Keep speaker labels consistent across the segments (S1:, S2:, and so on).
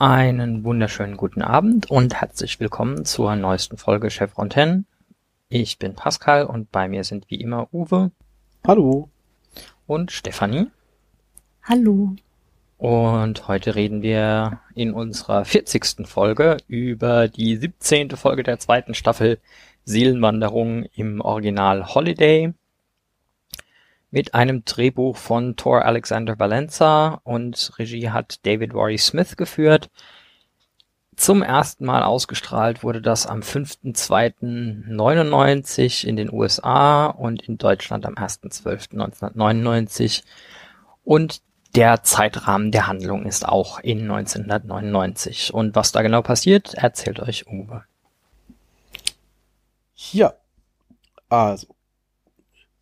S1: Einen wunderschönen guten Abend und herzlich willkommen zur neuesten Folge Chef Fontaine. Ich bin Pascal und bei mir sind wie immer Uwe.
S2: Hallo.
S1: Und Stefanie.
S3: Hallo.
S1: Und heute reden wir in unserer 40. Folge über die 17. Folge der zweiten Staffel Seelenwanderung im Original Holiday mit einem Drehbuch von Thor Alexander Valenza und Regie hat David Warry Smith geführt. Zum ersten Mal ausgestrahlt wurde das am 5.2.99 in den USA und in Deutschland am 1.12.1999. Und der Zeitrahmen der Handlung ist auch in 1999. Und was da genau passiert, erzählt euch Uwe.
S2: Ja, also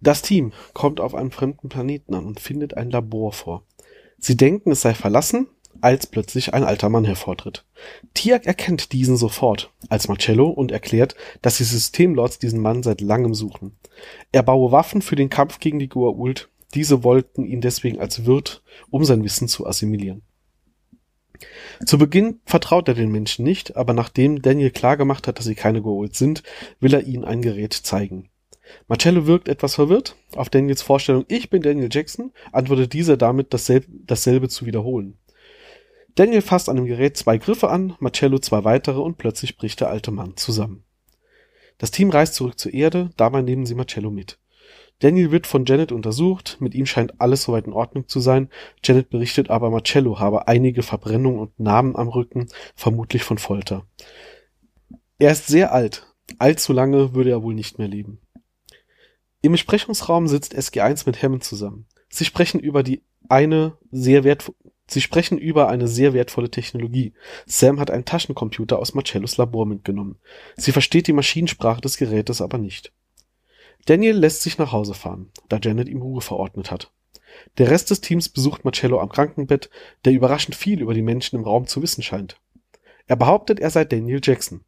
S2: das Team kommt auf einem fremden Planeten an und findet ein Labor vor. Sie denken, es sei verlassen, als plötzlich ein alter Mann hervortritt. Tiak erkennt diesen sofort als Marcello und erklärt, dass die Systemlords diesen Mann seit langem suchen. Er baue Waffen für den Kampf gegen die Goa'uld. Diese wollten ihn deswegen als Wirt, um sein Wissen zu assimilieren. Zu Beginn vertraut er den Menschen nicht, aber nachdem Daniel klargemacht hat, dass sie keine Goa'uld sind, will er ihnen ein Gerät zeigen. Marcello wirkt etwas verwirrt. Auf Daniels Vorstellung, ich bin Daniel Jackson, antwortet dieser damit, dasselbe, dasselbe zu wiederholen. Daniel fasst an dem Gerät zwei Griffe an, Marcello zwei weitere und plötzlich bricht der alte Mann zusammen. Das Team reist zurück zur Erde, dabei nehmen sie Marcello mit. Daniel wird von Janet untersucht, mit ihm scheint alles soweit in Ordnung zu sein. Janet berichtet aber, Marcello habe einige Verbrennungen und Narben am Rücken, vermutlich von Folter. Er ist sehr alt, allzu lange würde er wohl nicht mehr leben. Im Besprechungsraum sitzt SG1 mit Hammond zusammen. Sie sprechen über die eine sehr wertvolle Sie sprechen über eine sehr wertvolle Technologie. Sam hat einen Taschencomputer aus Marcellos Labor mitgenommen. Sie versteht die Maschinensprache des Gerätes aber nicht. Daniel lässt sich nach Hause fahren, da Janet ihm Ruhe verordnet hat. Der Rest des Teams besucht Marcello am Krankenbett, der überraschend viel über die Menschen im Raum zu wissen scheint. Er behauptet, er sei Daniel Jackson.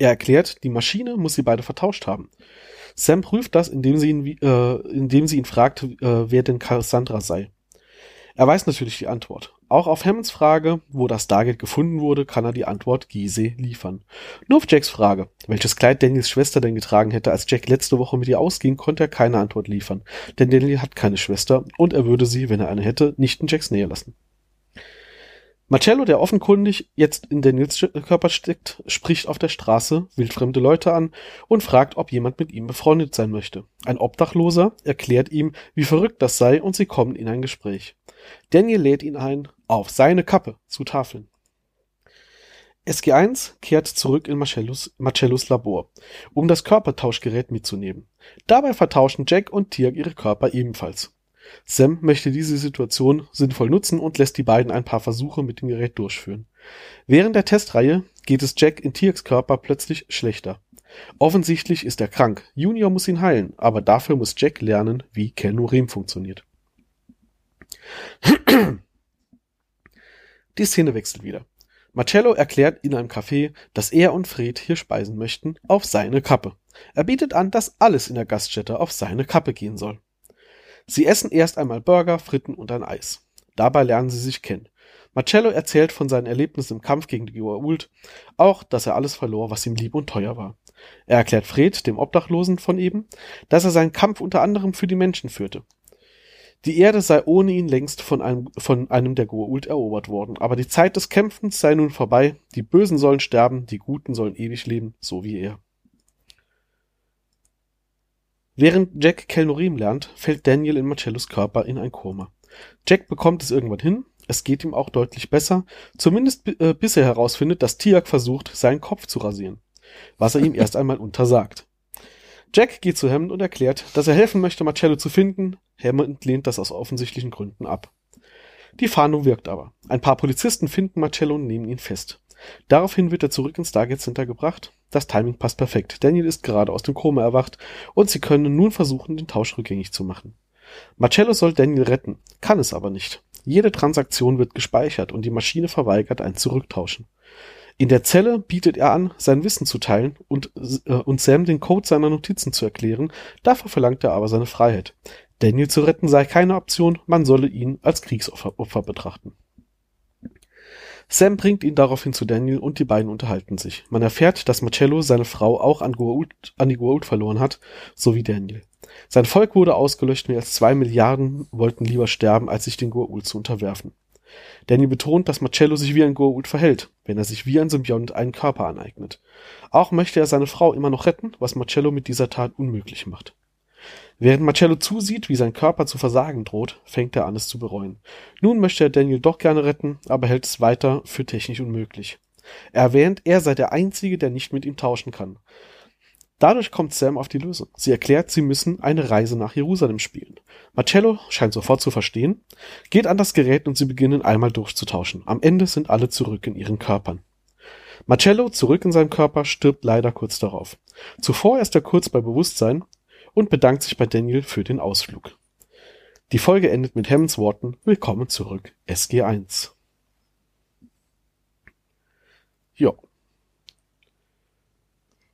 S2: Er erklärt, die Maschine muss sie beide vertauscht haben. Sam prüft das, indem sie ihn, äh, indem sie ihn fragt, äh, wer denn Cassandra sei. Er weiß natürlich die Antwort. Auch auf Hammonds Frage, wo das Stargate gefunden wurde, kann er die Antwort Gise liefern. Nur auf Jacks Frage, welches Kleid Daniels Schwester denn getragen hätte, als Jack letzte Woche mit ihr ausging, konnte er keine Antwort liefern. Denn Daniel hat keine Schwester und er würde sie, wenn er eine hätte, nicht in Jacks Nähe lassen. Marcello, der offenkundig jetzt in Daniels Körper steckt, spricht auf der Straße wildfremde Leute an und fragt, ob jemand mit ihm befreundet sein möchte. Ein Obdachloser erklärt ihm, wie verrückt das sei und sie kommen in ein Gespräch. Daniel lädt ihn ein, auf seine Kappe zu tafeln. SG1 kehrt zurück in Marcellos, Marcellos Labor, um das Körpertauschgerät mitzunehmen. Dabei vertauschen Jack und Tirk ihre Körper ebenfalls. Sam möchte diese Situation sinnvoll nutzen und lässt die beiden ein paar Versuche mit dem Gerät durchführen. Während der Testreihe geht es Jack in Tirks Körper plötzlich schlechter. Offensichtlich ist er krank. Junior muss ihn heilen, aber dafür muss Jack lernen, wie Kelnurim funktioniert. Die Szene wechselt wieder. Marcello erklärt in einem Café, dass er und Fred hier speisen möchten, auf seine Kappe. Er bietet an, dass alles in der Gaststätte auf seine Kappe gehen soll. Sie essen erst einmal Burger, Fritten und ein Eis. Dabei lernen sie sich kennen. Marcello erzählt von seinen Erlebnissen im Kampf gegen die Goa'uld, auch, dass er alles verlor, was ihm lieb und teuer war. Er erklärt Fred, dem Obdachlosen von eben, dass er seinen Kampf unter anderem für die Menschen führte. Die Erde sei ohne ihn längst von einem, von einem der Goa'uld erobert worden, aber die Zeit des Kämpfens sei nun vorbei, die Bösen sollen sterben, die Guten sollen ewig leben, so wie er. Während Jack Kelnorim lernt, fällt Daniel in Marcellos Körper in ein Koma. Jack bekommt es irgendwann hin, es geht ihm auch deutlich besser, zumindest äh, bis er herausfindet, dass Tiak versucht, seinen Kopf zu rasieren, was er ihm erst einmal untersagt. Jack geht zu Hammond und erklärt, dass er helfen möchte, Marcello zu finden. Hammond lehnt das aus offensichtlichen Gründen ab. Die Fahndung wirkt aber. Ein paar Polizisten finden Marcello und nehmen ihn fest. Daraufhin wird er zurück ins Stargate Center gebracht. Das Timing passt perfekt. Daniel ist gerade aus dem Koma erwacht und sie können nun versuchen, den Tausch rückgängig zu machen. Marcello soll Daniel retten, kann es aber nicht. Jede Transaktion wird gespeichert und die Maschine verweigert ein Zurücktauschen. In der Zelle bietet er an, sein Wissen zu teilen und, äh, und Sam den Code seiner Notizen zu erklären, dafür verlangt er aber seine Freiheit. Daniel zu retten sei keine Option, man solle ihn als Kriegsopfer betrachten. Sam bringt ihn daraufhin zu Daniel und die beiden unterhalten sich. Man erfährt, dass Marcello seine Frau auch an, Goa'uld, an die Goa'uld verloren hat, so wie Daniel. Sein Volk wurde ausgelöscht, mehr als zwei Milliarden wollten lieber sterben, als sich den Goa'uld zu unterwerfen. Danny betont, dass Marcello sich wie ein Goa'uld verhält, wenn er sich wie ein Symbiont einen Körper aneignet. Auch möchte er seine Frau immer noch retten, was Marcello mit dieser Tat unmöglich macht. Während Marcello zusieht, wie sein Körper zu versagen droht, fängt er an, es zu bereuen. Nun möchte er Daniel doch gerne retten, aber hält es weiter für technisch unmöglich. Er erwähnt, er sei der Einzige, der nicht mit ihm tauschen kann. Dadurch kommt Sam auf die Lösung. Sie erklärt, sie müssen eine Reise nach Jerusalem spielen. Marcello scheint sofort zu verstehen, geht an das Gerät und sie beginnen einmal durchzutauschen. Am Ende sind alle zurück in ihren Körpern. Marcello, zurück in seinem Körper, stirbt leider kurz darauf. Zuvor ist er kurz bei Bewusstsein und bedankt sich bei Daniel für den Ausflug. Die Folge endet mit Hammonds Worten Willkommen zurück, SG1. Ja.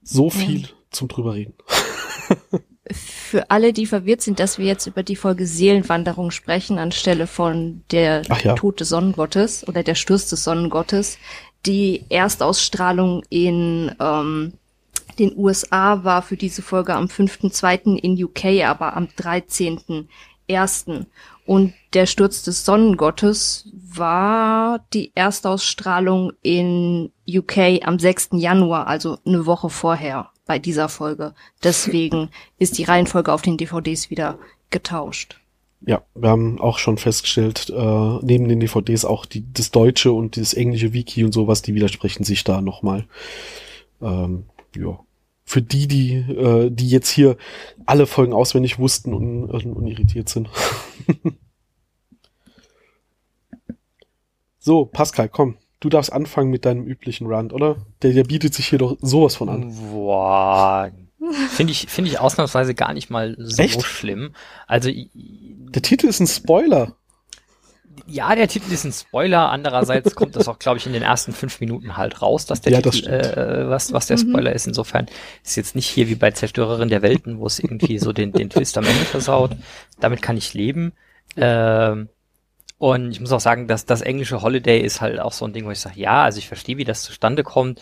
S2: So viel zum drüber reden.
S3: Für alle, die verwirrt sind, dass wir jetzt über die Folge Seelenwanderung sprechen, anstelle von der
S2: ja.
S3: Tod des Sonnengottes oder der Sturz des Sonnengottes. Die Erstausstrahlung in ähm, den USA war für diese Folge am 5.2. in UK, aber am 13.1. Und der Sturz des Sonnengottes war die Erstausstrahlung in UK am 6. Januar, also eine Woche vorher bei dieser Folge. Deswegen ist die Reihenfolge auf den DVDs wieder getauscht.
S2: Ja, wir haben auch schon festgestellt, äh, neben den DVDs auch die, das deutsche und das englische Wiki und sowas, die widersprechen sich da nochmal. Ähm, ja. Für die, die, äh, die jetzt hier alle Folgen auswendig wussten und, und, irritiert sind. so, Pascal, komm. Du darfst anfangen mit deinem üblichen Rand, oder? Der, der bietet sich hier doch sowas von an.
S1: Boah. Finde ich, finde ich ausnahmsweise gar nicht mal so
S2: Echt?
S1: schlimm. Also,
S2: Der Titel ist ein Spoiler.
S1: Ja, der Titel ist ein Spoiler. Andererseits kommt das auch, glaube ich, in den ersten fünf Minuten halt raus, dass der
S2: Ja,
S1: Titel, äh, was, was der Spoiler ist. Insofern ist jetzt nicht hier wie bei Zerstörerin der Welten, wo es irgendwie so den, den Twist am Ende versaut. Damit kann ich leben. Ähm, und ich muss auch sagen, dass das englische Holiday ist halt auch so ein Ding, wo ich sage, ja, also ich verstehe, wie das zustande kommt,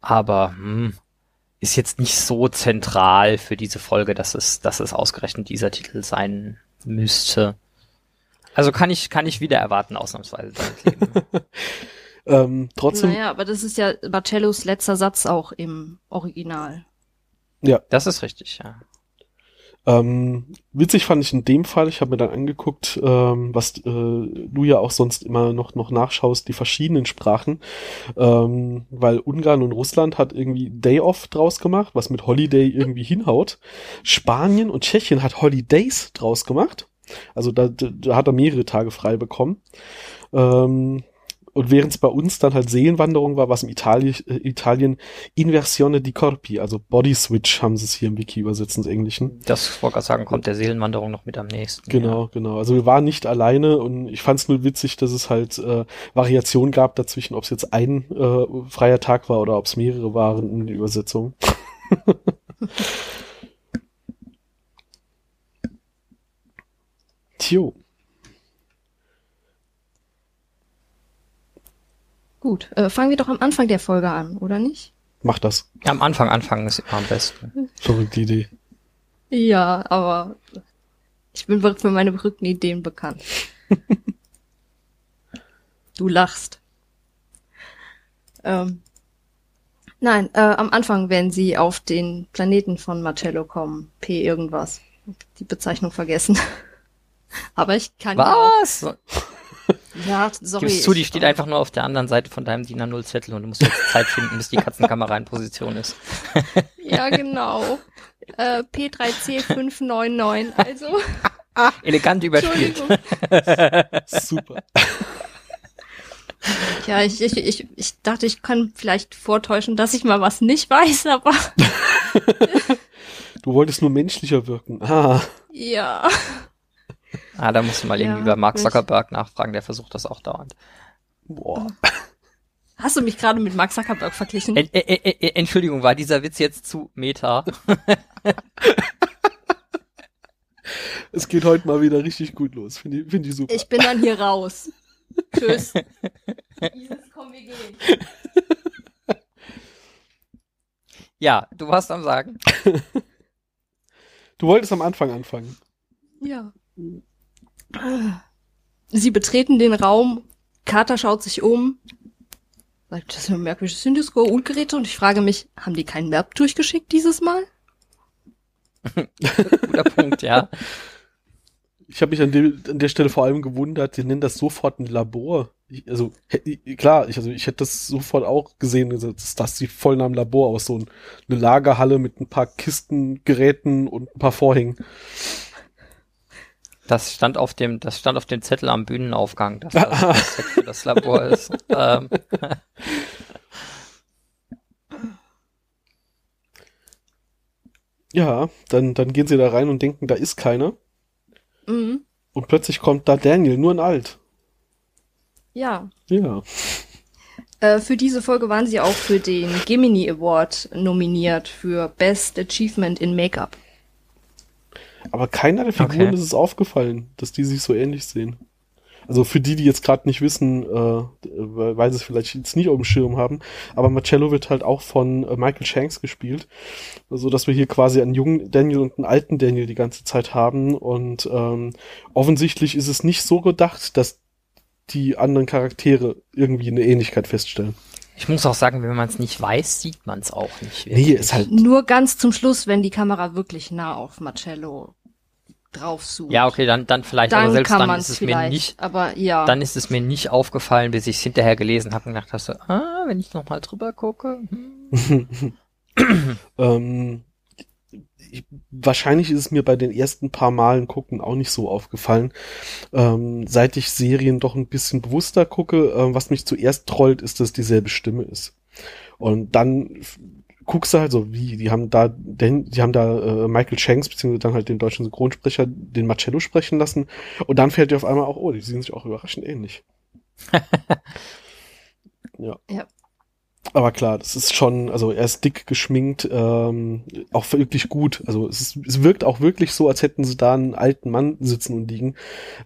S1: aber hm, ist jetzt nicht so zentral für diese Folge, dass es, dass es ausgerechnet dieser Titel sein müsste. Also kann ich, kann ich wieder erwarten, ausnahmsweise damit leben.
S2: Ähm, trotzdem,
S3: Naja, aber das ist ja Marcellos letzter Satz auch im Original.
S2: ja,
S1: Das ist richtig, ja.
S2: Ähm, witzig fand ich in dem Fall, ich habe mir dann angeguckt, ähm, was äh, du ja auch sonst immer noch, noch nachschaust, die verschiedenen Sprachen, ähm, weil Ungarn und Russland hat irgendwie Day Off draus gemacht, was mit Holiday irgendwie hinhaut. Spanien und Tschechien hat Holidays draus gemacht. Also da, da, hat er mehrere Tage frei bekommen. Ähm, und während es bei uns dann halt Seelenwanderung war, was im Itali äh, Italien Inversione di Corpi, also Body Switch haben sie es hier im Wiki übersetzt ins Englischen.
S1: Das wollte ich sagen, kommt der Seelenwanderung noch mit am nächsten.
S2: Genau, genau. Also wir waren nicht alleine und ich fand es nur witzig, dass es halt äh, Variationen gab dazwischen, ob es jetzt ein äh, freier Tag war oder ob es mehrere waren in der Übersetzung. Tjo.
S3: Gut, äh, fangen wir doch am Anfang der Folge an, oder nicht?
S2: Mach das.
S1: Ja, am Anfang anfangen ist immer am besten.
S2: Verrückte Idee.
S3: Ja, aber ich bin für meine verrückten Ideen bekannt. du lachst. Ähm, nein, äh, am Anfang, wenn sie auf den Planeten von Marcello kommen, P irgendwas. Die Bezeichnung vergessen. aber ich kann ja.
S1: Was?
S3: Ja, sorry.
S1: Gibst zu, die steht einfach nur auf der anderen Seite von deinem DIN A0 Zettel und du musst jetzt Zeit finden, bis die Katzenkamera in Position ist.
S3: Ja, genau. Äh, P3C599. Also,
S1: Elegant überspielt.
S3: Entschuldigung.
S2: Super.
S3: Ja, ich, ich, ich, ich dachte, ich kann vielleicht vortäuschen, dass ich mal was nicht weiß, aber
S2: Du wolltest nur menschlicher wirken. Ah.
S3: ja.
S1: Ah, da musst du mal
S3: Ja,
S1: irgendwie bei Mark
S3: nicht.
S1: Zuckerberg nachfragen, der versucht das auch dauernd.
S2: Boah.
S3: Hast du mich gerade mit Mark Zuckerberg verglichen?
S1: En, en, en, en, Entschuldigung, war dieser Witz jetzt zu meta?
S2: Es geht heute mal wieder richtig gut los. Finde ich, find ich super.
S3: Ich bin dann hier raus. Tschüss. Isis, komm, wir gehen.
S1: Ja, du warst am Sagen.
S2: Du wolltest am Anfang anfangen.
S3: Ja. Sie betreten den Raum. Carter schaut sich um. Sagt, das ist ein merkwürdiges Syndisko-Geräte und ich frage mich, haben die keinen Map durchgeschickt dieses Mal?
S1: Guter Punkt, ja.
S2: Ich habe mich an, dem, an der Stelle vor allem gewundert, die nennen das sofort ein Labor. Ich, also klar, ich, also ich hätte das sofort auch gesehen, also das, das sieht voll nach einem Labor aus, so ein, eine Lagerhalle mit ein paar Kisten, Geräten und ein paar Vorhängen.
S1: Das stand auf dem, das stand auf dem Zettel am Bühnenaufgang, dass das Set für das Labor ist. Ähm,
S2: Ja, dann, dann gehen sie da rein und denken, da ist keiner.
S3: Mhm.
S2: Und plötzlich kommt da Daniel, nur ein Alt.
S3: Ja.
S2: Ja.
S3: Äh, für diese Folge waren sie auch für den Gemini Award nominiert für Best Achievement in Make-up.
S2: Aber keiner der Figuren
S1: Okay.
S2: ist es aufgefallen, dass die sich so ähnlich sehen. Also für die, die jetzt gerade nicht wissen, äh, weil sie es vielleicht jetzt nicht auf dem Schirm haben, aber Marcello wird halt auch von äh, Michael Shanks gespielt, so dass wir hier quasi einen jungen Daniel und einen alten Daniel die ganze Zeit haben und ähm, offensichtlich ist es nicht so gedacht, dass die anderen Charaktere irgendwie eine Ähnlichkeit feststellen.
S1: Ich muss auch sagen, wenn man es nicht weiß, sieht man es auch nicht.
S2: Nee,
S1: wirklich.
S2: ist halt
S3: Nur ganz zum Schluss, wenn die Kamera wirklich nah auf Marcello drauf zoomt.
S1: Ja, okay, dann, dann vielleicht, aber
S3: Dann
S1: selbst
S3: kann
S1: dann
S3: man
S1: ist
S3: es
S1: mir nicht,
S3: aber ja.
S1: dann ist es mir nicht aufgefallen, bis ich es hinterher gelesen habe und gedacht hast du, ah, wenn ich nochmal drüber gucke. Hm.
S2: Ähm, ich, wahrscheinlich ist es mir bei den ersten paar Malen gucken auch nicht so aufgefallen. Ähm, seit ich Serien doch ein bisschen bewusster gucke, ähm, was mich zuerst trollt, ist, dass dieselbe Stimme ist. Und dann guckst du halt so, wie, die haben da, den, die haben da äh, Michael Shanks, beziehungsweise dann halt den deutschen Synchronsprecher, den Marcello sprechen lassen. Und dann fällt dir auf einmal auch, oh, die sehen sich auch überraschend ähnlich. ja.
S3: Ja.
S2: Aber klar, das ist schon, also er ist dick geschminkt, ähm, auch wirklich gut. Also es, ist, es wirkt auch wirklich so, als hätten sie da einen alten Mann sitzen und liegen.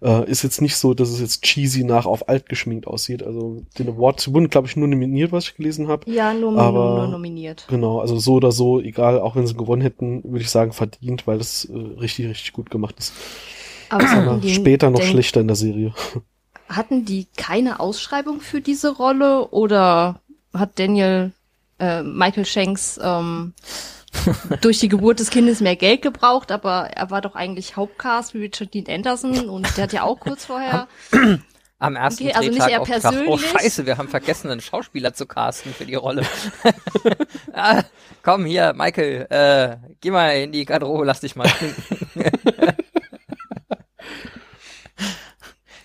S2: Äh, ist jetzt nicht so, dass es jetzt cheesy nach auf alt geschminkt aussieht. Also den Award wurden, glaube ich, nur nominiert, was ich gelesen habe.
S3: ja, nur,
S2: aber-
S3: nur nominiert.
S2: Genau, also so oder so, egal, auch wenn sie gewonnen hätten, würde ich sagen, verdient, weil das äh, richtig, richtig gut gemacht ist.
S3: Aber
S2: Aber später noch schlechter in der Serie.
S3: Hatten die keine Ausschreibung für diese Rolle oder hat Daniel äh, Michael Shanks ähm, durch die Geburt des Kindes mehr Geld gebraucht, aber er war doch eigentlich Hauptcast wie Richard Dean Anderson und der hat ja auch kurz vorher.
S1: Am ersten
S3: Okay, also nicht
S1: Drehtag
S3: er
S1: auch gesagt, oh
S3: persönlich.
S1: scheiße, wir haben vergessen, einen Schauspieler zu casten für die Rolle. ah, komm hier, Michael, äh, geh mal in die Garderobe, lass dich mal trinken.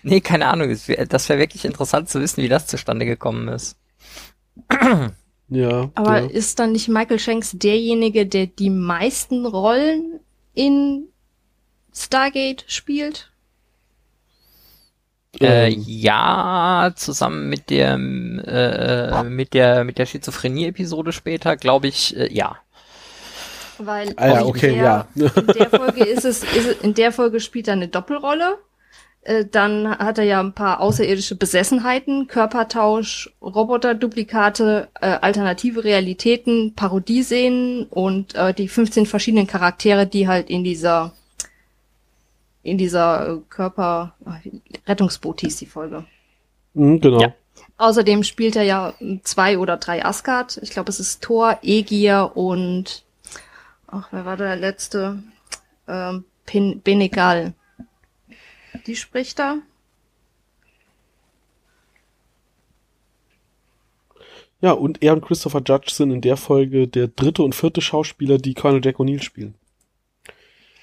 S1: nee, keine Ahnung, das wäre wirklich interessant zu wissen, wie das zustande gekommen ist.
S2: Ja.
S3: Aber
S2: ja.
S3: ist dann nicht Michael Shanks derjenige, der die meisten Rollen in Stargate spielt?
S1: Äh,
S2: Ähm.
S1: ja, zusammen mit der, äh, mit der, mit der Schizophrenie-Episode später, glaube ich, äh, ja.
S3: Weil
S2: Ah ja,
S3: in
S2: okay,
S3: der,
S2: ja.
S3: in der Folge ist es, ist es, in der Folge spielt er eine Doppelrolle. Äh, Dann hat er ja ein paar außerirdische Besessenheiten, Körpertausch, Roboterduplikate, äh, alternative Realitäten, Parodieszenen und äh, die 15 verschiedenen Charaktere, die halt in dieser in dieser äh, Körper ah, Rettungsboot hieß die Folge.
S2: Mhm, genau.
S1: Ja.
S3: Außerdem spielt er ja zwei oder drei Asgard. Ich glaube, es ist Thor, Egir und ach, wer war der letzte? Ähm, Pen Benegal. Die spricht da.
S2: Ja, und er und Christopher Judge sind in der Folge der dritte und vierte Schauspieler, die Colonel Jack O'Neill spielen.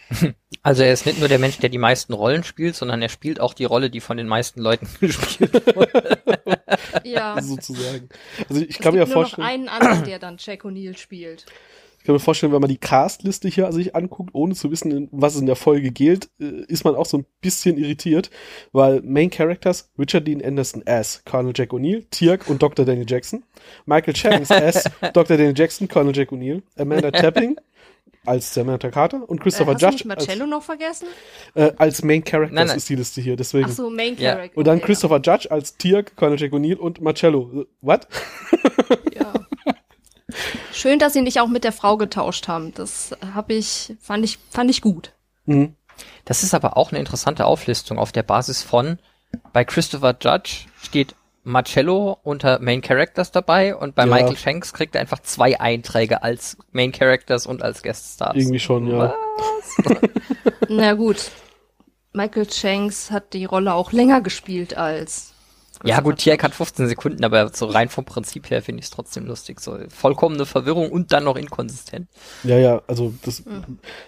S1: Also er ist nicht nur der Mensch, der die meisten Rollen spielt, sondern er spielt auch die Rolle, die von den meisten Leuten gespielt wird.
S3: Ja.
S2: sozusagen. Also ich
S3: es
S2: kann mir ja
S3: gibt nur noch
S2: vorstellen,
S3: einen anderen, der dann Jack O'Neill spielt.
S2: Ich kann mir vorstellen, wenn man die Castliste hier sich anguckt, ohne zu wissen, was es in der Folge gilt, äh, ist man auch so ein bisschen irritiert, weil Main Characters Richard Dean Anderson as Colonel Jack O'Neill, Tirk und Dr. Daniel Jackson, Michael Shanks as Dr. Daniel Jackson, Colonel Jack O'Neill, Amanda Tapping als Samantha Carter und Christopher
S3: äh, hast du
S2: Judge
S3: nicht Marcello
S2: als,
S3: noch vergessen?
S2: äh, als Main Characters
S1: Nein, nein.
S2: ist die Liste hier, deswegen.
S3: Ach so, Main
S1: Ja.
S3: Character.
S2: und dann
S3: okay,
S2: Christopher Judge als Tirk, Colonel Jack O'Neill und Marcello. Äh, What?
S3: Ja. Schön, dass sie nicht auch mit der Frau getauscht haben. Das habe ich, fand ich, fand ich gut.
S2: Mhm.
S1: Das ist aber auch eine interessante Auflistung auf der Basis von, bei Christopher Judge steht Marcello unter Main Characters dabei und bei
S2: Ja.
S1: Michael Shanks kriegt er einfach zwei Einträge als Main Characters und als Guest Stars.
S2: Irgendwie schon, ja.
S3: Na gut. Michael Shanks hat die Rolle auch länger gespielt als.
S1: Ja gut,
S3: Christopher
S1: Tierk hat 15 Sekunden, aber so rein vom Prinzip her finde ich es trotzdem lustig. So vollkommene Verwirrung und dann noch inkonsistent.
S2: Ja, ja, also das,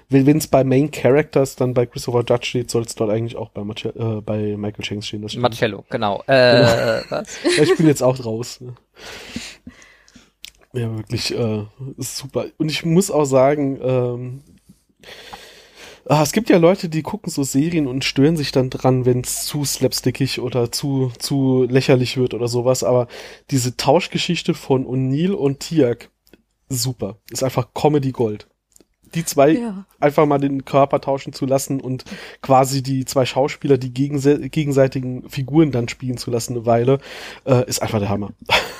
S2: wenn es bei Main Characters dann bei Christopher Judge steht, soll es dort eigentlich auch bei, Marce äh, bei Michael Shanks stehen. Das stimmt.
S1: Marcello, genau. Äh, was?
S2: Ja, ich bin jetzt auch raus. Ja, wirklich, äh, super. Und ich muss auch sagen, ähm, ah, es gibt ja Leute, die gucken so Serien und stören sich dann dran, wenn es zu slapstickig oder zu, zu lächerlich wird oder sowas. Aber diese Tauschgeschichte von O'Neill und Tiak, super. Ist einfach Comedy Gold. Die zwei
S3: Ja.
S2: einfach mal den Körper tauschen zu lassen und quasi die zwei Schauspieler, die gegense gegenseitigen Figuren dann spielen zu lassen eine Weile, äh, ist einfach der Hammer.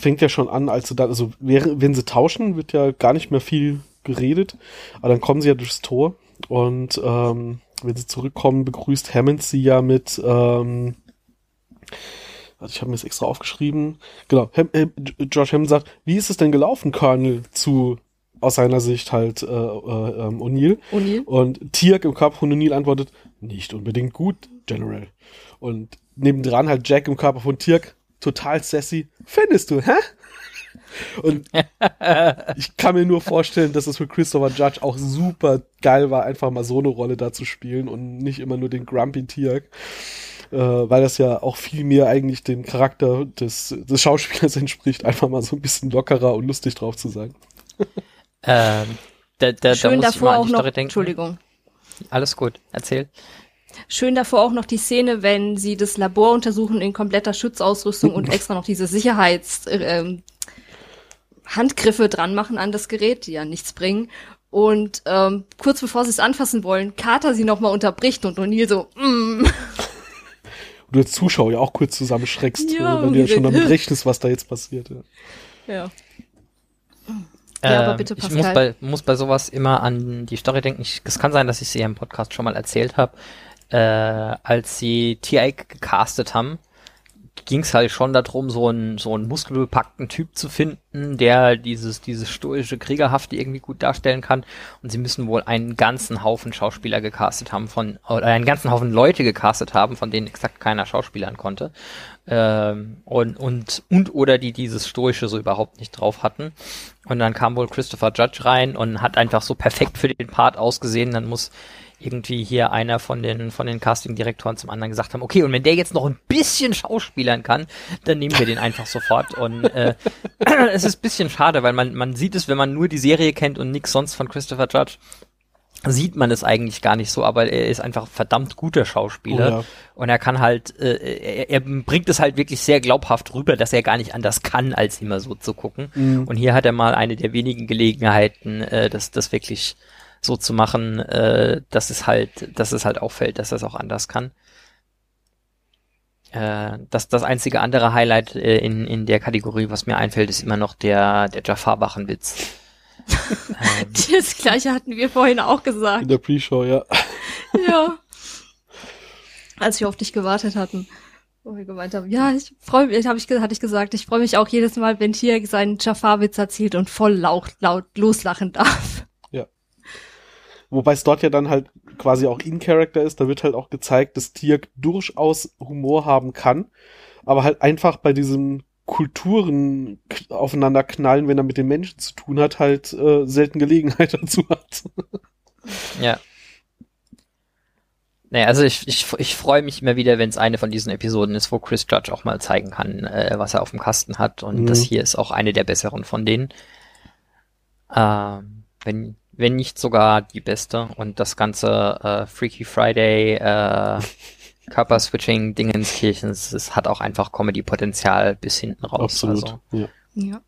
S2: fängt ja schon an, als sie dann, also wenn sie tauschen, wird ja gar nicht mehr viel geredet, aber dann kommen sie ja durchs Tor und ähm, wenn sie zurückkommen, begrüßt Hammond sie ja mit ähm, Warte, ich habe mir das extra aufgeschrieben. Genau, Ham, äh, George Hammond sagt, wie ist es denn gelaufen, Colonel, zu aus seiner Sicht halt äh, äh, ähm, O'Neill.
S3: O'Neill.
S2: Und Tiak im Körper von O'Neill antwortet, nicht unbedingt gut, General. Und nebendran halt Jack im Körper von Tiak, total sassy. Findest du, hä? Und ich kann mir nur vorstellen, dass es für Christopher Judge auch super geil war, einfach mal so eine Rolle da zu spielen und nicht immer nur den Grumpy Tiak. Äh, weil das ja auch viel mehr eigentlich dem Charakter des, des Schauspielers entspricht, einfach mal so ein bisschen lockerer und lustig drauf zu sein.
S1: Ähm, da, da, da
S3: Schön
S1: muss ich
S3: davor
S1: mal an
S3: auch noch,
S1: denken.
S3: Entschuldigung.
S1: Alles gut, erzähl.
S3: Schön davor auch noch die Szene, wenn sie das Labor untersuchen in kompletter Schutzausrüstung und extra noch diese Sicherheits ähm, Handgriffe dran machen an das Gerät, die ja nichts bringen. Und ähm, kurz bevor sie es anfassen wollen, Carter sie nochmal unterbricht und O'Neill so, mm,
S2: Und du als Zuschauer ja auch kurz zusammenschreckst,
S3: Ja,
S2: äh, wenn du ja schon damit rechnest, was da jetzt passiert. Ja.
S3: ja. Ja, aber
S1: Ähm,
S3: bitte,
S1: ich
S3: Pascal.
S1: muss bei, muss bei sowas immer an die Story denken. Ich, es kann sein, dass ich sie im Podcast schon mal erzählt habe. Äh, als sie TI gecastet haben, ging es halt schon darum, so einen so einen muskelbepackten Typ zu finden, der dieses dieses stoische Kriegerhafte irgendwie gut darstellen kann. Und sie müssen wohl einen ganzen Haufen Schauspieler gecastet haben von oder einen ganzen Haufen Leute gecastet haben, von denen exakt keiner Schauspielern konnte. Ähm, und und und oder die dieses stoische so überhaupt nicht drauf hatten. Und dann kam wohl Christopher Judge rein und hat einfach so perfekt für den Part ausgesehen. Dann muss irgendwie hier einer von den von den Casting-Direktoren zum anderen gesagt haben, okay, und wenn der jetzt noch ein bisschen schauspielern kann, dann nehmen wir den einfach sofort. Und äh, es ist ein bisschen schade, weil man man sieht es, wenn man nur die Serie kennt und nichts sonst von Christopher Judge, sieht man es eigentlich gar nicht so, aber er ist einfach verdammt guter Schauspieler
S2: Oh ja.
S1: und er kann halt, äh, er, er bringt es halt wirklich sehr glaubhaft rüber, dass er gar nicht anders kann, als immer so zu gucken.
S2: Mhm.
S1: Und hier hat er mal eine der wenigen Gelegenheiten, äh, das, das wirklich so zu machen, äh, dass es halt, dass es halt auffällt, dass er es auch anders kann. Äh, das, das einzige andere Highlight äh, in, in der Kategorie, was mir einfällt, ist immer noch der, der Jafar-Bachenwitz. ähm,
S3: Das gleiche hatten wir vorhin auch gesagt.
S2: In der Pre-Show, ja.
S3: Ja. Als wir auf dich gewartet hatten. Wo wir gemeint haben, ja, ich freue mich, hab ich, hatte ich gesagt, ich freue mich auch jedes Mal, wenn Tier seinen Jafar-Witz erzählt und voll laut, laut loslachen darf.
S2: Wobei es dort ja dann halt quasi auch in-Character ist, da wird halt auch gezeigt, dass Tirk durchaus Humor haben kann, aber halt einfach bei diesem Kulturen aufeinander knallen, wenn er mit den Menschen zu tun hat, halt äh, selten Gelegenheit dazu hat.
S1: Ja. Naja, also ich, ich, ich freue mich immer wieder, wenn es eine von diesen Episoden ist, wo Chris Judge auch mal zeigen kann, äh, was er auf dem Kasten hat. Und
S2: Mhm.
S1: das hier ist auch eine der besseren von denen. Ähm, wenn, wenn nicht sogar die beste. Und das ganze äh, Freaky Friday, äh, Körperswitching Dingenskirchens, es hat auch einfach Comedy-Potenzial bis hinten raus.
S2: Absolut.
S1: Also,
S2: Ja.
S3: Ja.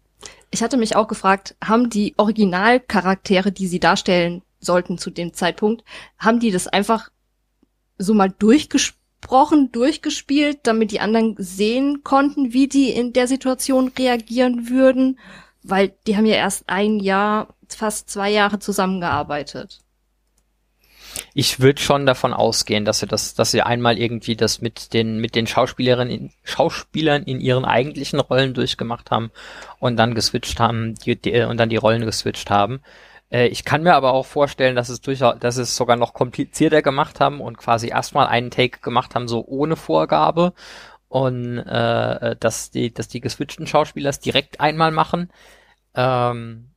S3: Ich hatte mich auch gefragt, haben die Originalcharaktere, die sie darstellen sollten zu dem Zeitpunkt, haben die das einfach so mal durchgesprochen, durchgespielt, damit die anderen sehen konnten, wie die in der Situation reagieren würden? Weil die haben ja erst ein Jahr, fast zwei Jahre zusammengearbeitet.
S1: Ich würde schon davon ausgehen, dass sie das, dass sie einmal irgendwie das mit den mit den Schauspielerinnen, Schauspielern in ihren eigentlichen Rollen durchgemacht haben und dann geswitcht haben die, die, und dann die Rollen geswitcht haben. Äh, ich kann mir aber auch vorstellen, dass es durchaus, dass es sogar noch komplizierter gemacht haben und quasi erstmal einen Take gemacht haben, so ohne Vorgabe und äh, dass die, dass die geswitchten Schauspieler es direkt einmal machen. Ähm,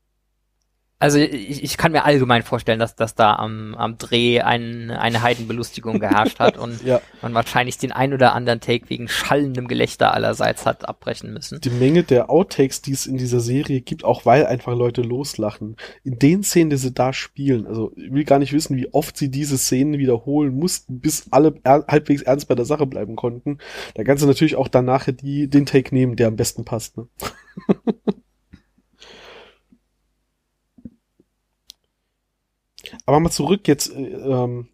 S1: also ich, ich kann mir allgemein vorstellen, dass, dass da am, am Dreh ein, eine Heidenbelustigung geherrscht hat und ja. man wahrscheinlich den ein oder anderen Take wegen schallendem Gelächter allerseits hat abbrechen müssen.
S2: Die Menge der Outtakes, die es in dieser Serie gibt, auch weil einfach Leute loslachen. In den Szenen, die sie da spielen, also ich will gar nicht wissen, wie oft sie diese Szenen wiederholen mussten, bis alle er halbwegs ernst bei der Sache bleiben konnten. Da kannst du natürlich auch dann nachher die, den Take nehmen, der am besten passt. Ne? Aber mal zurück jetzt, äh, ähm,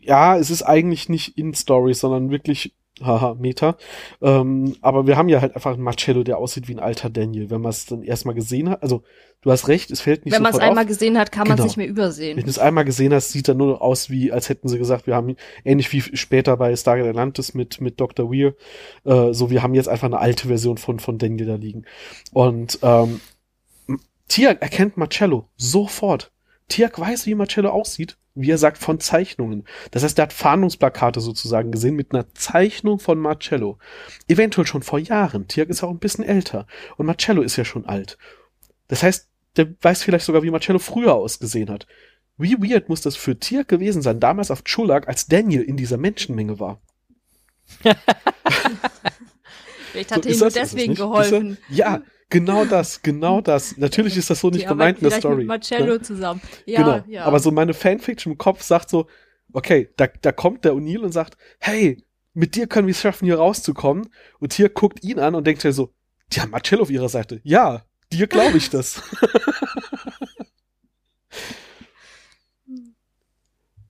S2: ja, es ist eigentlich nicht in Story, sondern wirklich, haha, Meta. Ähm, aber wir haben ja halt einfach einen Marcello, der aussieht wie ein alter Daniel, wenn man es dann erstmal gesehen hat. Also, du hast recht, es fällt nicht
S3: Wenn man es einmal
S2: auf.
S3: gesehen hat, kann genau. man es nicht mehr übersehen.
S2: Wenn du es einmal gesehen hast, sieht er nur aus wie, als hätten sie gesagt, wir haben, ähnlich wie später bei Stargate Atlantis mit, mit Dr. Weir, äh, so, wir haben jetzt einfach eine alte Version von, von Daniel da liegen. Und, ähm, Tia erkennt Marcello sofort. Tiak weiß, wie Marcello aussieht, wie er sagt, von Zeichnungen. Das heißt, er hat Fahndungsplakate sozusagen gesehen mit einer Zeichnung von Marcello. Eventuell schon vor Jahren. Tiak ist auch ein bisschen älter. Und Marcello ist ja schon alt. Das heißt, der weiß vielleicht sogar, wie Marcello früher ausgesehen hat. Wie weird muss das für Tiak gewesen sein, damals auf Chulak, als Daniel in dieser Menschenmenge war?
S3: Vielleicht hat so, er ihm nur deswegen geholfen.
S2: Ja, Genau das, genau das. Natürlich ist das so nicht gemeint in der Story. Mit
S3: Marcello
S2: ne?
S3: zusammen. Ja,
S2: genau.
S3: ja.
S2: Aber so meine Fanfiction im Kopf sagt so, okay, da, da kommt der O'Neill und sagt, hey, mit dir können wir es schaffen, hier rauszukommen. Und hier guckt ihn an und denkt er so, die haben Marcello auf ihrer Seite. Ja, dir glaube ich das.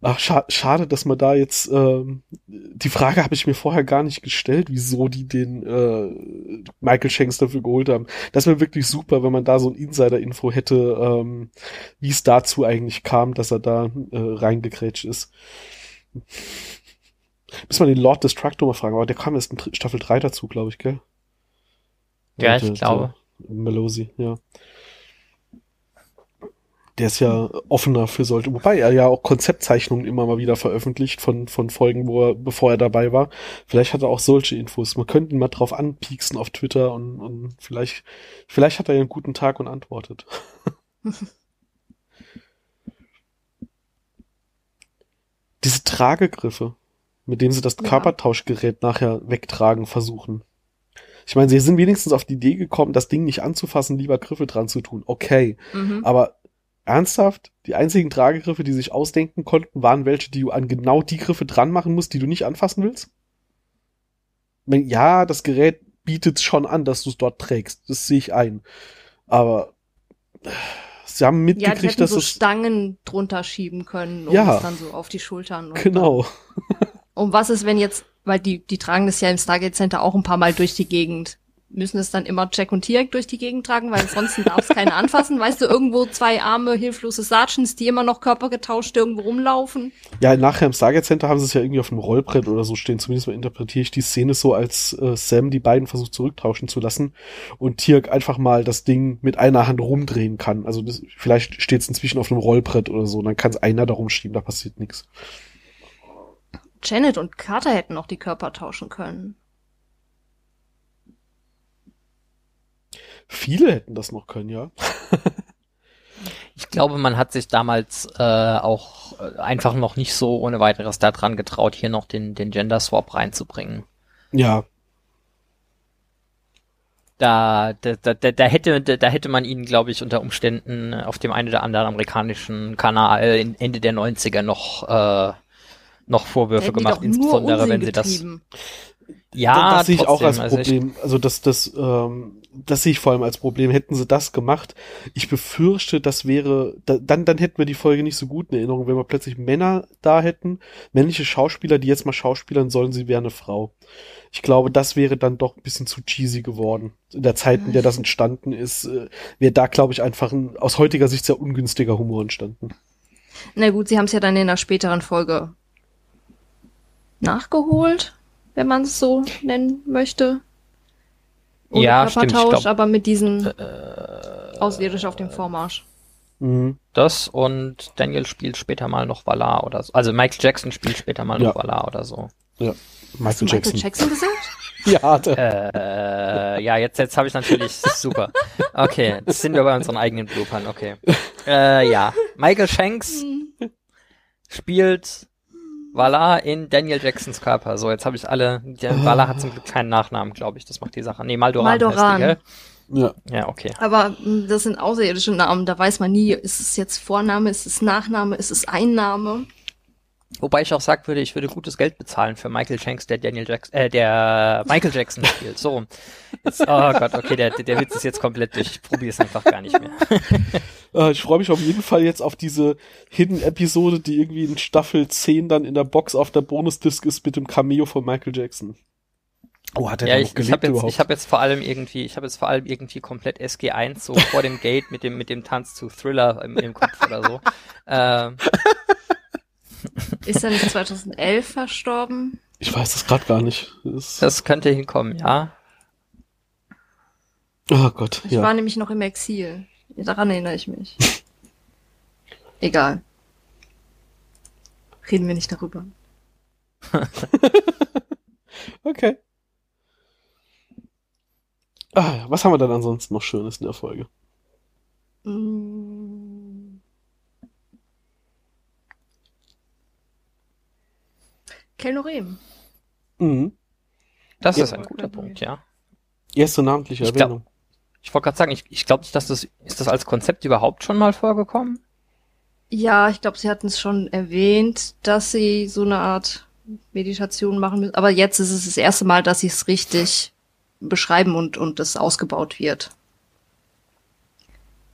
S2: Ach, scha schade, dass man da jetzt, ähm, die Frage habe ich mir vorher gar nicht gestellt, wieso die den äh, Michael Shanks dafür geholt haben. Das wäre wirklich super, wenn man da so ein Insider-Info hätte, ähm, wie es dazu eigentlich kam, dass er da äh, reingekrätscht ist. Müssen wir den Lord Destructor mal fragen, aber der kam erst in Staffel 3 dazu, glaube ich, gell?
S1: Ja, ich glaube.
S2: Melosi, ja der ist ja offener für solche, wobei er ja auch Konzeptzeichnungen immer mal wieder veröffentlicht von, von Folgen, wo er, bevor er dabei war. Vielleicht hat er auch solche Infos. Man könnte ihn mal drauf anpieksen auf Twitter und, und vielleicht, vielleicht hat er ja einen guten Tag und antwortet. Diese Tragegriffe, mit denen sie das ja. Körpertauschgerät nachher wegtragen versuchen. Ich meine, sie sind wenigstens auf die Idee gekommen, das Ding nicht anzufassen, lieber Griffe dran zu tun. Okay. Mhm. Aber ernsthaft, die einzigen Tragegriffe, die sich ausdenken konnten, waren welche, die du an genau die Griffe dran machen musst, die du nicht anfassen willst? Ja, das Gerät bietet schon an, dass du es dort trägst. Das sehe ich ein. Aber sie haben mitgekriegt, ja, die dass
S3: so
S2: es
S3: Stangen drunter schieben können
S2: und ja,
S3: es dann so auf die Schultern.
S2: genau.
S3: und was ist, wenn jetzt, weil die die tragen das ja im Stargate Center auch ein paar Mal durch die Gegend müssen es dann immer Jack und Tiak durch die Gegend tragen, weil ansonsten darf es keiner anfassen. Weißt du, irgendwo zwei arme, hilflose Sergeants, die immer noch körpergetauscht irgendwo rumlaufen.
S2: Ja, nachher im Stargate Center haben sie es ja irgendwie auf einem Rollbrett oder so stehen. Zumindest mal interpretiere ich die Szene so, als äh, Sam die beiden versucht zurücktauschen zu lassen und Tiak einfach mal das Ding mit einer Hand rumdrehen kann. Also das, vielleicht steht es inzwischen auf einem Rollbrett oder so. Dann kann es einer da rumschieben, da passiert nichts.
S3: Janet und Carter hätten auch die Körper tauschen können.
S2: Viele hätten das noch können, ja.
S1: ich glaube, man hat sich damals äh, auch äh, einfach noch nicht so ohne weiteres daran getraut, hier noch den, den Gender Swap reinzubringen.
S2: Ja.
S1: Da, da, da, da hätte, da, hätte man ihnen, glaube ich, unter Umständen auf dem einen oder anderen amerikanischen Kanal Ende der 90er noch, äh, noch Vorwürfe gemacht, insbesondere wenn sie das. Ja,
S2: das sehe ich auch als
S1: also ich-
S2: Problem. Also das, das, ähm, das sehe ich vor allem als Problem. Hätten sie das gemacht, ich befürchte, das wäre, da, dann, dann hätten wir die Folge nicht so gut in Erinnerung, wenn wir plötzlich Männer da hätten, männliche Schauspieler, die jetzt mal schauspielern sollen, sie wäre eine Frau. Ich glaube, das wäre dann doch ein bisschen zu cheesy geworden. In der Zeit, in der das entstanden ist, äh, wäre da, glaube ich, einfach ein aus heutiger Sicht sehr ungünstiger Humor entstanden.
S3: Na gut, sie haben es ja dann in einer späteren Folge nachgeholt, wenn man es so nennen möchte. Ohne
S1: Ja, stimmt,
S3: Körpertausch,
S1: glaub-
S3: aber mit diesen außerirdisch auf dem Vormarsch.
S2: Mhm.
S1: Das und Daniel spielt später mal noch Valar oder so. Also Michael Jackson spielt später mal noch
S2: Ja.
S1: Valar oder so.
S2: Ja.
S3: Hast du
S2: Michael
S3: Michael
S2: Jackson.
S3: Jackson gesagt?
S2: Ja, der,
S1: Äh, ja, jetzt, jetzt habe ich natürlich super. Okay, jetzt sind wir bei unseren eigenen Bloopern, okay. Äh, ja, Michael Shanks spielt Valar in Daniel Jacksons Körper. So, jetzt habe ich alle. Der Valar hat zum Glück keinen Nachnamen, glaube ich. Das macht die Sache. Nee, Maldoran.
S3: Maldoran.
S1: Heißt die,
S2: ja.
S1: gell? Ja, okay.
S3: Aber mh, das sind außerirdische Namen, da weiß man nie, ist es jetzt Vorname, ist es Nachname, ist es Einname?
S1: Wobei ich auch sagen würde, ich würde gutes Geld bezahlen für Michael Shanks, der Daniel Jackson, äh, der Michael Jackson spielt. So. Jetzt, oh Gott, okay, der, der Witz ist jetzt komplett durch. Ich probiere es einfach gar nicht mehr.
S2: Äh, ich freue mich auf jeden Fall jetzt auf diese Hidden-Episode, die irgendwie in Staffel 10 dann in der Box auf der Bonusdisk ist mit dem Cameo von Michael Jackson. Oh, hat er
S1: Ja, ich,
S2: noch
S1: ich habe jetzt,
S2: überhaupt?
S1: ich habe jetzt vor allem irgendwie, ich habe jetzt vor allem irgendwie komplett SG1 so vor dem Gate mit dem mit dem Tanz zu Thriller im, im Kopf oder so. Ähm,
S3: Ist er nicht 2011 verstorben?
S2: ich weiß das gerade gar nicht. Das,
S1: das könnte hinkommen, ja.
S2: oh Gott,
S3: Ich
S2: ja.
S3: war nämlich noch im Exil. Daran erinnere ich mich. Egal. Reden wir nicht darüber.
S2: Okay. Ah, was haben wir dann ansonsten noch Schönes in der Folge?
S3: Mm. Kelnorem.
S2: Mhm.
S1: Das
S2: Ja.
S1: ist ein guter Punkt, ja.
S2: Erste namentliche
S1: Ich glaub-
S2: Erwähnung.
S1: Ich wollte gerade sagen, ich, ich glaube nicht, dass das ist das als Konzept überhaupt schon mal vorgekommen.
S3: Ja, ich glaube, sie hatten es schon erwähnt, dass sie so eine Art Meditation machen müssen. Aber jetzt ist es das erste Mal, dass sie es richtig beschreiben und, und es ausgebaut wird.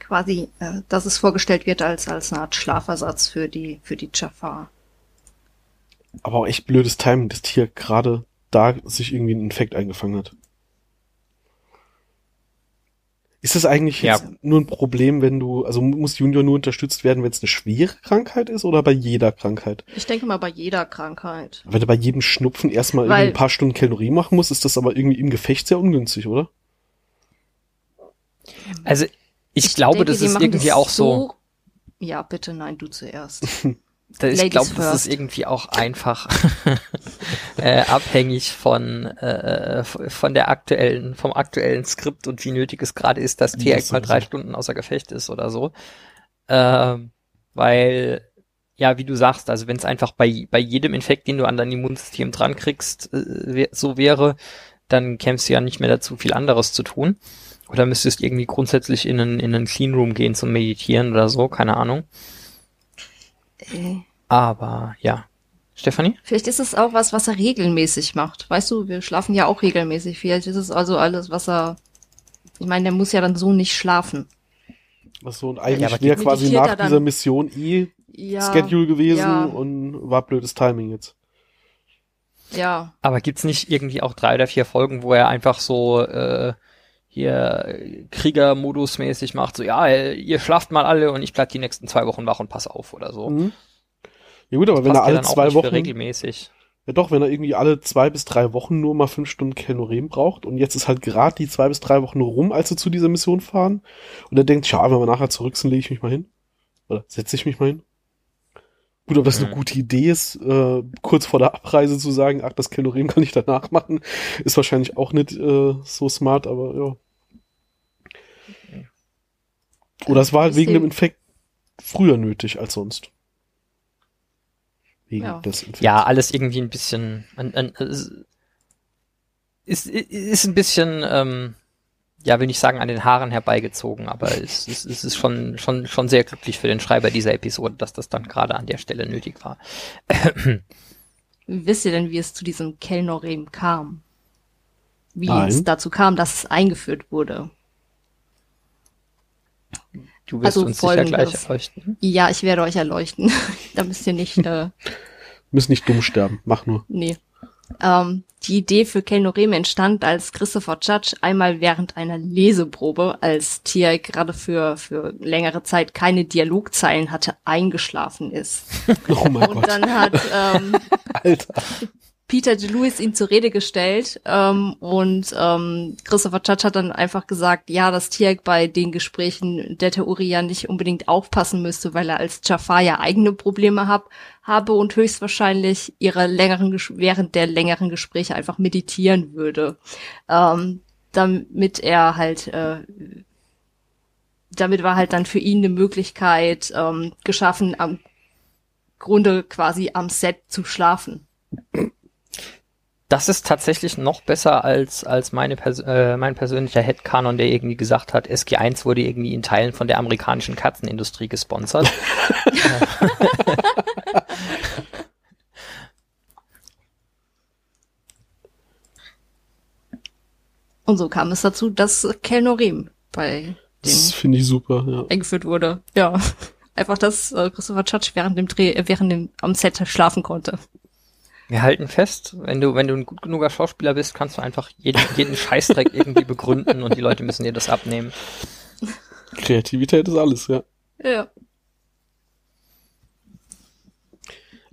S3: Quasi, äh, dass es vorgestellt wird als, als eine Art Schlafersatz für die, für die Jafar.
S2: Aber auch echt blödes Timing, dass Tier gerade da sich irgendwie ein Infekt eingefangen hat. Ist das eigentlich
S1: Ja.
S2: jetzt nur ein Problem, wenn du, also muss Junior nur unterstützt werden, wenn es eine schwere Krankheit ist oder bei jeder Krankheit?
S3: Ich denke mal bei jeder Krankheit.
S2: Wenn du bei jedem Schnupfen erstmal
S3: Weil-
S2: irgendwie ein paar Stunden Kellorie machen musst, ist das aber irgendwie im Gefecht sehr ungünstig, oder?
S1: Also ich, glaube,
S3: denke,
S1: das
S3: die
S1: ist irgendwie
S3: das
S1: auch so.
S3: Ja, bitte, nein, du zuerst.
S1: Da- Ich glaube, das ist irgendwie auch einfach äh, abhängig von äh, f- von der aktuellen vom aktuellen Skript und wie nötig es gerade ist, dass TX mal drei Stunden außer Gefecht ist oder so. Ähm, weil ja, wie du sagst, also wenn es einfach bei bei jedem Infekt, den du an dein Immunsystem dran kriegst, äh, so wäre, dann kämst du ja nicht mehr dazu, viel anderes zu tun. Oder müsstest irgendwie grundsätzlich in einen, in einen Clean Room gehen zum Meditieren oder so, keine Ahnung.
S3: Äh,
S1: Aber ja. Stefanie?
S3: Vielleicht ist es auch was, was er regelmäßig macht. Weißt du, wir schlafen ja auch regelmäßig. Vielleicht ist es also alles, was er. Ich meine, der muss ja dann so nicht schlafen.
S2: Was so, und eigentlich wäre
S3: die-
S2: quasi nach
S3: er dann-
S2: dieser Mission eh
S3: Ja.
S2: Schedule gewesen
S3: ja.
S2: und war blödes Timing jetzt.
S3: Ja.
S1: Aber gibt's nicht irgendwie auch drei oder vier Folgen, wo er einfach so äh, hier Kriegermodus mäßig macht, so ja, äh, ihr schlaft mal alle und ich bleib die nächsten zwei Wochen wach und pass auf oder so.
S2: Mhm. Ja gut, aber wenn
S1: Passt
S2: er alle zwei Wochen,
S1: regelmäßig.
S2: ja doch, wenn er irgendwie alle zwei bis drei Wochen nur mal fünf Stunden Kelnorem braucht und jetzt ist halt gerade die zwei bis drei Wochen rum, als sie zu dieser Mission fahren und er denkt, ja, wenn wir nachher zurück sind, lege ich mich mal hin. Oder setze ich mich mal hin. Gut, ob das eine
S1: Mhm.
S2: gute Idee ist, äh, kurz vor der Abreise zu sagen, ach, das Kelnorem kann ich danach machen, ist wahrscheinlich auch nicht äh, so smart, aber ja. Oder es war halt wegen dem Infekt früher nötig als sonst. Wegen
S3: Ja.
S2: des Infekts.
S1: Ja, alles irgendwie ein bisschen ein, ein, ist, ist ein bisschen, ähm, ja, will nicht sagen, an den Haaren herbeigezogen, aber es, es, es ist schon, schon, schon sehr glücklich für den Schreiber dieser Episode, dass das dann gerade an der Stelle nötig war.
S3: Wie wisst ihr denn, wie es zu diesem Kellnorem kam? wie
S2: Nein.
S3: es dazu kam, dass es eingeführt wurde.
S1: Du wirst
S3: Also
S1: uns sicher gleich
S3: folgendes.
S1: erleuchten.
S3: Ja, ich werde euch erleuchten. da müsst ihr nicht, äh,
S2: Müssen nicht dumm sterben. Mach nur.
S3: nee. Ähm, die Idee für Kelnorem entstand, als Christopher Judge einmal während einer Leseprobe, als Tia gerade für, für längere Zeit keine Dialogzeilen hatte, eingeschlafen ist.
S2: Oh mein
S3: Und
S2: Gott.
S3: dann hat ähm,
S2: Alter.
S3: Peter DeLuis ihn zur Rede gestellt ähm, und ähm, Christopher Judge hat dann einfach gesagt, ja, dass Tiag bei den Gesprächen der Theorie ja nicht unbedingt aufpassen müsste, weil er als Jafar ja eigene Probleme hab, habe und höchstwahrscheinlich ihre längeren während der längeren Gespräche einfach meditieren würde, ähm, damit er halt äh, damit war halt dann für ihn eine Möglichkeit ähm, geschaffen, am Grunde quasi am Set zu schlafen.
S1: Das ist tatsächlich noch besser als, als meine Pers äh, mein persönlicher Headcanon, der irgendwie gesagt hat, SG1 wurde irgendwie in Teilen von der amerikanischen Katzenindustrie gesponsert.
S3: Und so kam es dazu, dass Kelnorim bei
S2: Das finde ich super, ja.
S3: eingeführt wurde. Ja. Einfach, dass äh, Christopher Judge während dem Dreh, äh, während dem am Set schlafen konnte.
S1: Wir halten fest, wenn du, wenn du ein gut genuger Schauspieler bist, kannst du einfach jeden, jeden Scheißdreck irgendwie begründen und die Leute müssen dir das abnehmen.
S2: Kreativität ist alles, ja.
S3: Ja.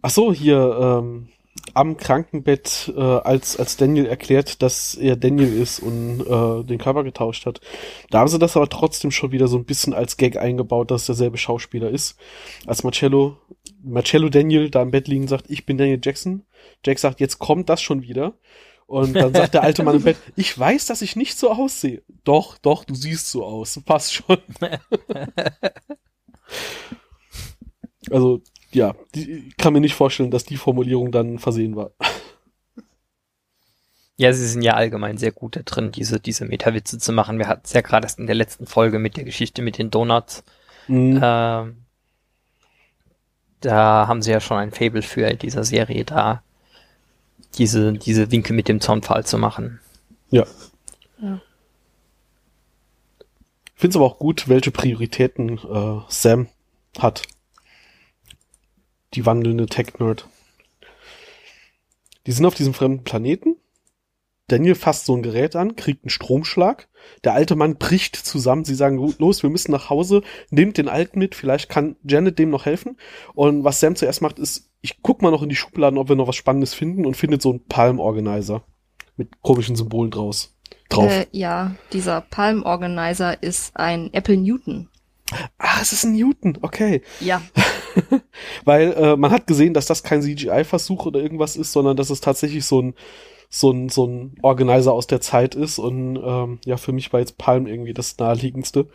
S2: Ach so, hier ähm, am Krankenbett, äh, als, als Daniel erklärt, dass er Daniel ist und äh, den Körper getauscht hat. Da haben sie das aber trotzdem schon wieder so ein bisschen als Gag eingebaut, dass derselbe Schauspieler ist. Als Marcello, Marcello Daniel da im Bett liegen sagt, ich bin Daniel Jackson. Jack sagt, jetzt kommt das schon wieder. Und dann sagt der alte Mann im Bett, ich weiß, dass ich nicht so aussehe. Doch, doch, du siehst so aus. Passt schon. also, ja, die, ich kann mir nicht vorstellen, dass die Formulierung dann versehen war.
S1: Ja, sie sind ja allgemein sehr gut da drin, diese, diese Meta-Witze zu machen. Wir hatten es ja gerade erst in der letzten Folge mit der Geschichte mit den Donuts.
S2: Mhm.
S1: Ähm, da haben sie ja schon ein Fable für in dieser Serie da, diese, diese Winke mit dem Zaunpfahl zu machen.
S2: Ja.
S3: Ja.
S2: Ich finde es aber auch gut, welche Prioritäten äh, Sam hat. Die wandelnde Tech-Nerd. Die sind auf diesem fremden Planeten. Daniel fasst so ein Gerät an, kriegt einen Stromschlag. Der alte Mann bricht zusammen. Sie sagen, gut, los, wir müssen nach Hause. Nehmt den Alten mit. Vielleicht kann Janet dem noch helfen. Und was Sam zuerst macht, ist, ich guck mal noch in die Schubladen, ob wir noch was Spannendes finden und findet so einen Palm Organizer. Mit komischen Symbolen draus. Drauf.
S3: Äh, ja, dieser Palm Organizer ist ein Apple Newton.
S2: Ah, es ist ein Newton, okay.
S3: Ja,
S2: Weil äh, man hat gesehen, dass das kein CGI-Versuch oder irgendwas ist, sondern dass es tatsächlich so ein so ein so ein Organizer aus der Zeit ist und ähm, ja für mich war jetzt Palm irgendwie das naheliegendste.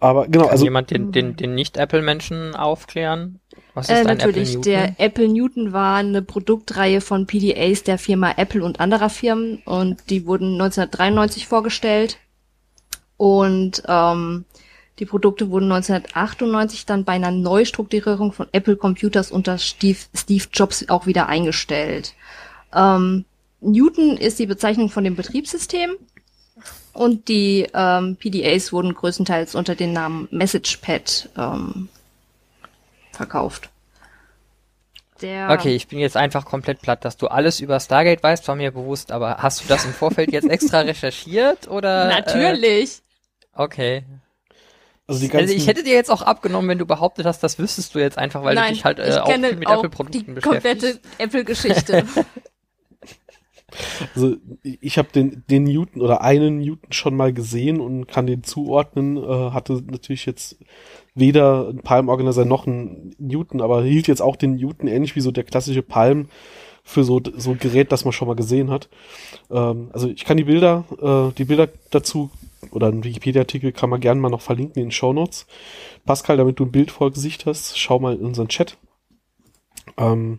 S2: Aber genau,
S1: Kann
S2: also
S1: jemand den, den, den Nicht-Apple-Menschen aufklären? Was ist
S3: äh,
S1: ein
S3: natürlich.
S1: Apple
S3: Der
S1: Newton?
S3: Apple Newton war eine Produktreihe von PDAs der Firma Apple und anderer Firmen und die wurden 1993 vorgestellt und ähm, die Produkte wurden 1998 dann bei einer Neustrukturierung von Apple Computers unter Steve, Steve Jobs auch wieder eingestellt. Ähm, Newton ist die Bezeichnung von dem Betriebssystem und die ähm, PDAs wurden größtenteils unter dem Namen MessagePad ähm, verkauft. Der,
S1: Okay, ich bin jetzt einfach komplett platt, dass du alles über Stargate weißt, war mir bewusst, aber hast du das im Vorfeld jetzt extra recherchiert oder?
S3: Natürlich.
S1: Äh, okay.
S2: also die
S1: Also ich hätte dir jetzt auch abgenommen, wenn du behauptet hast, das wüsstest du jetzt einfach, weil
S3: Nein,
S1: du dich halt äh, auch mit Apple-Produkten
S3: die
S1: beschäftigst.
S3: komplette Apple-Geschichte.
S2: Also ich habe den, den Newton oder einen Newton schon mal gesehen und kann den zuordnen. Äh, hatte natürlich jetzt weder ein Palm Organizer noch einen Newton, aber hielt jetzt auch den Newton ähnlich wie so der klassische Palm für so so ein Gerät, das man schon mal gesehen hat. Ähm, also ich kann die Bilder, äh, die Bilder dazu oder einen Wikipedia-Artikel kann man gerne mal noch verlinken in den Shownotes. Pascal, damit du ein Bild vor Gesicht hast, schau mal in unseren Chat. Ähm,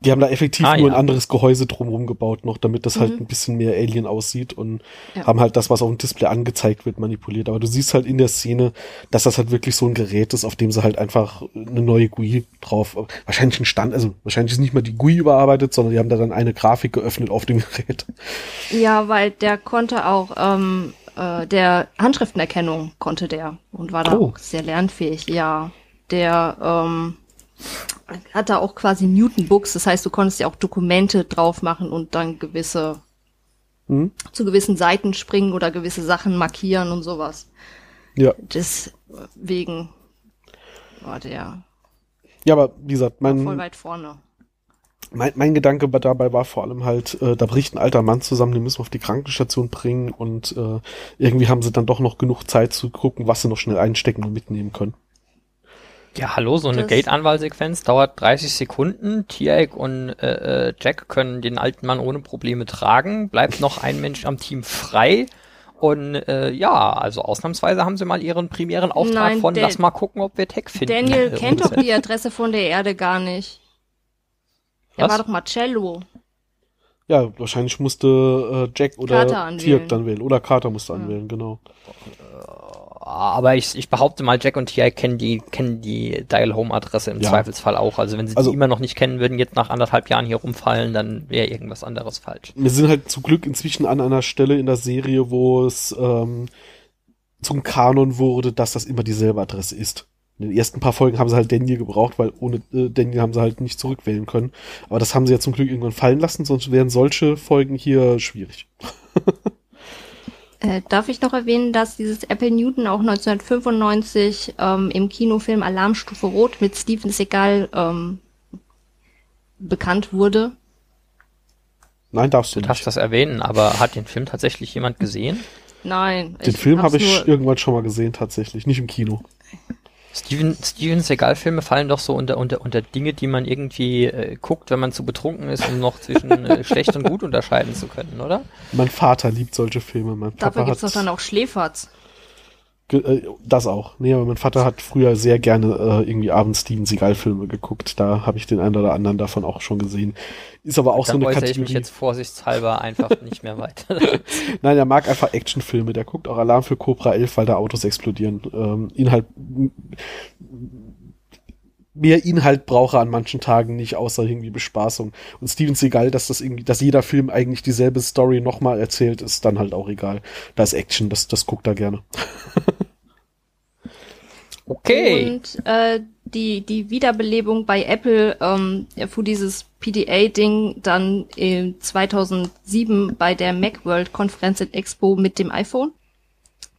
S2: Die haben da effektiv
S1: Ah,
S2: nur
S1: ja.
S2: ein anderes Gehäuse drumherum gebaut noch, damit das halt
S3: Mhm.
S2: ein bisschen mehr Alien aussieht und
S3: Ja.
S2: haben halt das, was auf dem Display angezeigt wird, manipuliert. Aber du siehst halt in der Szene, dass das halt wirklich so ein Gerät ist, auf dem sie halt einfach eine neue GUI drauf, wahrscheinlich ein Stand, also wahrscheinlich ist nicht mal die GUI überarbeitet, sondern die haben da dann eine Grafik geöffnet auf dem Gerät.
S3: Ja, weil der konnte auch, ähm, äh, der Handschriftenerkennung konnte der und war da
S2: Oh.
S3: auch sehr lernfähig. Ja, der ähm, hatte auch quasi Newton-Books, das heißt, du konntest ja auch Dokumente drauf machen und dann gewisse,
S2: Hm?
S3: zu gewissen Seiten springen oder gewisse Sachen markieren und sowas.
S2: Ja.
S3: Deswegen war der
S2: Ja, aber wie gesagt,
S3: voll
S2: mein,
S3: weit vorne.
S2: mein, mein Gedanke bei- dabei war vor allem halt, äh, da bricht ein alter Mann zusammen, den müssen wir auf die Krankenstation bringen und äh, irgendwie haben sie dann doch noch genug Zeit zu gucken, was sie noch schnell einstecken und mitnehmen können.
S1: Ja, hallo, so eine Gate-Anwahlsequenz dauert 30 Sekunden. Tiaik und äh, äh, Jack können den alten Mann ohne Probleme tragen. Bleibt noch ein Mensch am Team frei. Und äh, ja, also ausnahmsweise haben sie mal ihren primären Auftrag
S3: Nein,
S1: von lass mal gucken, ob wir Tech finden.
S3: Daniel
S1: äh,
S3: kennt doch die Adresse von der Erde gar nicht. Er
S1: Was?
S3: war doch Marcello.
S2: Ja, wahrscheinlich musste äh, Jack oder. Tiak dann wählen. Oder Carter musste anwählen, genau.
S1: Aber ich, ich behaupte mal, Jack und Tiaik kennen die, kennen die Dial-Home-Adresse im
S2: Ja.
S1: Zweifelsfall auch. Also wenn sie
S2: Also-
S1: die immer noch nicht kennen würden, jetzt nach anderthalb Jahren hier rumfallen, dann wäre irgendwas anderes falsch.
S2: Wir sind halt zu Glück inzwischen an einer Stelle in der Serie, wo es ähm, zum Kanon wurde, dass das immer dieselbe Adresse ist. In den ersten paar Folgen haben sie halt Daniel gebraucht, weil ohne äh, Daniel haben sie halt nicht zurückwählen können. Aber das haben sie ja zum Glück irgendwann fallen lassen, sonst wären solche Folgen hier schwierig.
S3: Äh, darf ich noch erwähnen, dass dieses Apple Newton auch 1995 ähm, im Kinofilm Alarmstufe Rot mit Steven Seagal ähm, bekannt wurde?
S2: Nein, darfst du
S1: Du darfst
S2: nicht.
S1: das erwähnen, aber hat den Film tatsächlich jemand gesehen?
S3: Nein.
S2: Den Film habe ich irgendwann schon mal gesehen, tatsächlich. Nicht im Kino.
S1: Steven, Steven Seagal-Filme fallen doch so unter, unter, unter Dinge, die man irgendwie äh, guckt, wenn man zu betrunken ist, um noch zwischen äh, schlecht und gut unterscheiden zu können, oder?
S2: Mein Vater liebt solche Filme. Mein
S3: Dafür
S2: Papa
S3: gibt's
S2: hat
S3: doch dann auch Schläferz.
S2: Äh, das auch. Nee, aber mein Vater hat früher sehr gerne äh, irgendwie abends Steven Seagal-Filme geguckt. Da habe ich den einen oder anderen davon auch schon gesehen. Ist aber auch
S1: Dann
S2: so eine
S1: äußere ich
S2: Kategorie.
S1: mich jetzt vorsichtshalber einfach nicht mehr weiter.
S2: Nein, er mag einfach Actionfilme. Der guckt auch Alarm für Cobra 11, weil da Autos explodieren. Ähm, Inhalt, mehr Inhalt brauche an manchen Tagen nicht, außer irgendwie Bespaßung. Und Steven Seagal, dass das irgendwie, dass jeder Film eigentlich dieselbe Story nochmal erzählt, ist dann halt auch egal. Da ist Action, das, das guckt er gerne.
S1: Okay.
S3: Und äh, die, die Wiederbelebung bei Apple ähm, für dieses PDA-Ding dann in 2007 bei der Macworld-Konferenz in Expo mit dem iPhone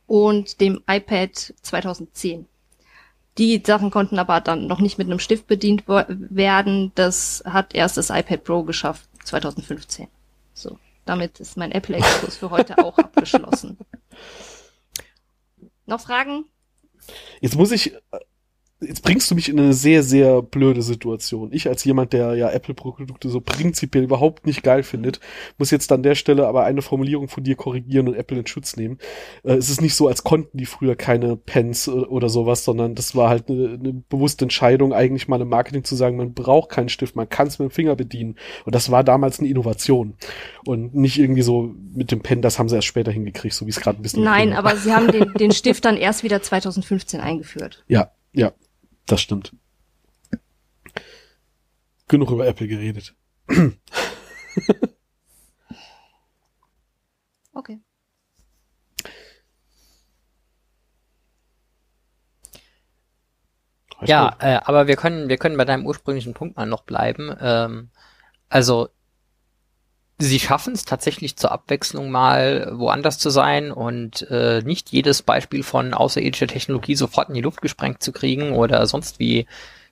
S3: und dem iPad 2010. Die Sachen konnten aber dann noch nicht mit einem Stift bedient werden. Das hat erst das iPad Pro geschafft, 2015. So, damit ist mein Apple-Exkurs für heute auch abgeschlossen. Noch Fragen?
S2: Jetzt muss ich, jetzt bringst du mich in eine sehr, sehr blöde Situation. Ich als jemand, der ja Apple-Produkte so prinzipiell überhaupt nicht geil findet, muss jetzt an der Stelle aber eine Formulierung von dir korrigieren und Apple in Schutz nehmen. Äh, es ist nicht so, als konnten die früher keine Pens oder sowas, sondern das war halt eine, eine bewusste Entscheidung, eigentlich mal im Marketing zu sagen, man braucht keinen Stift, man kann es mit dem Finger bedienen. Und das war damals eine Innovation. Und nicht irgendwie so mit dem Pen, das haben sie erst später hingekriegt, so wie es gerade ein bisschen
S3: Nein, aber sie haben den, den Stift dann erst wieder 2015 eingeführt.
S2: Ja, ja, das stimmt. Genug über Apple geredet.
S3: Okay.
S1: Ja, äh, aber wir können, wir können bei deinem ursprünglichen Punkt mal noch bleiben. Ähm, also sie schaffen es tatsächlich zur Abwechslung mal woanders zu sein und äh, nicht jedes Beispiel von außerirdischer Technologie sofort in die Luft gesprengt zu kriegen oder sonst wie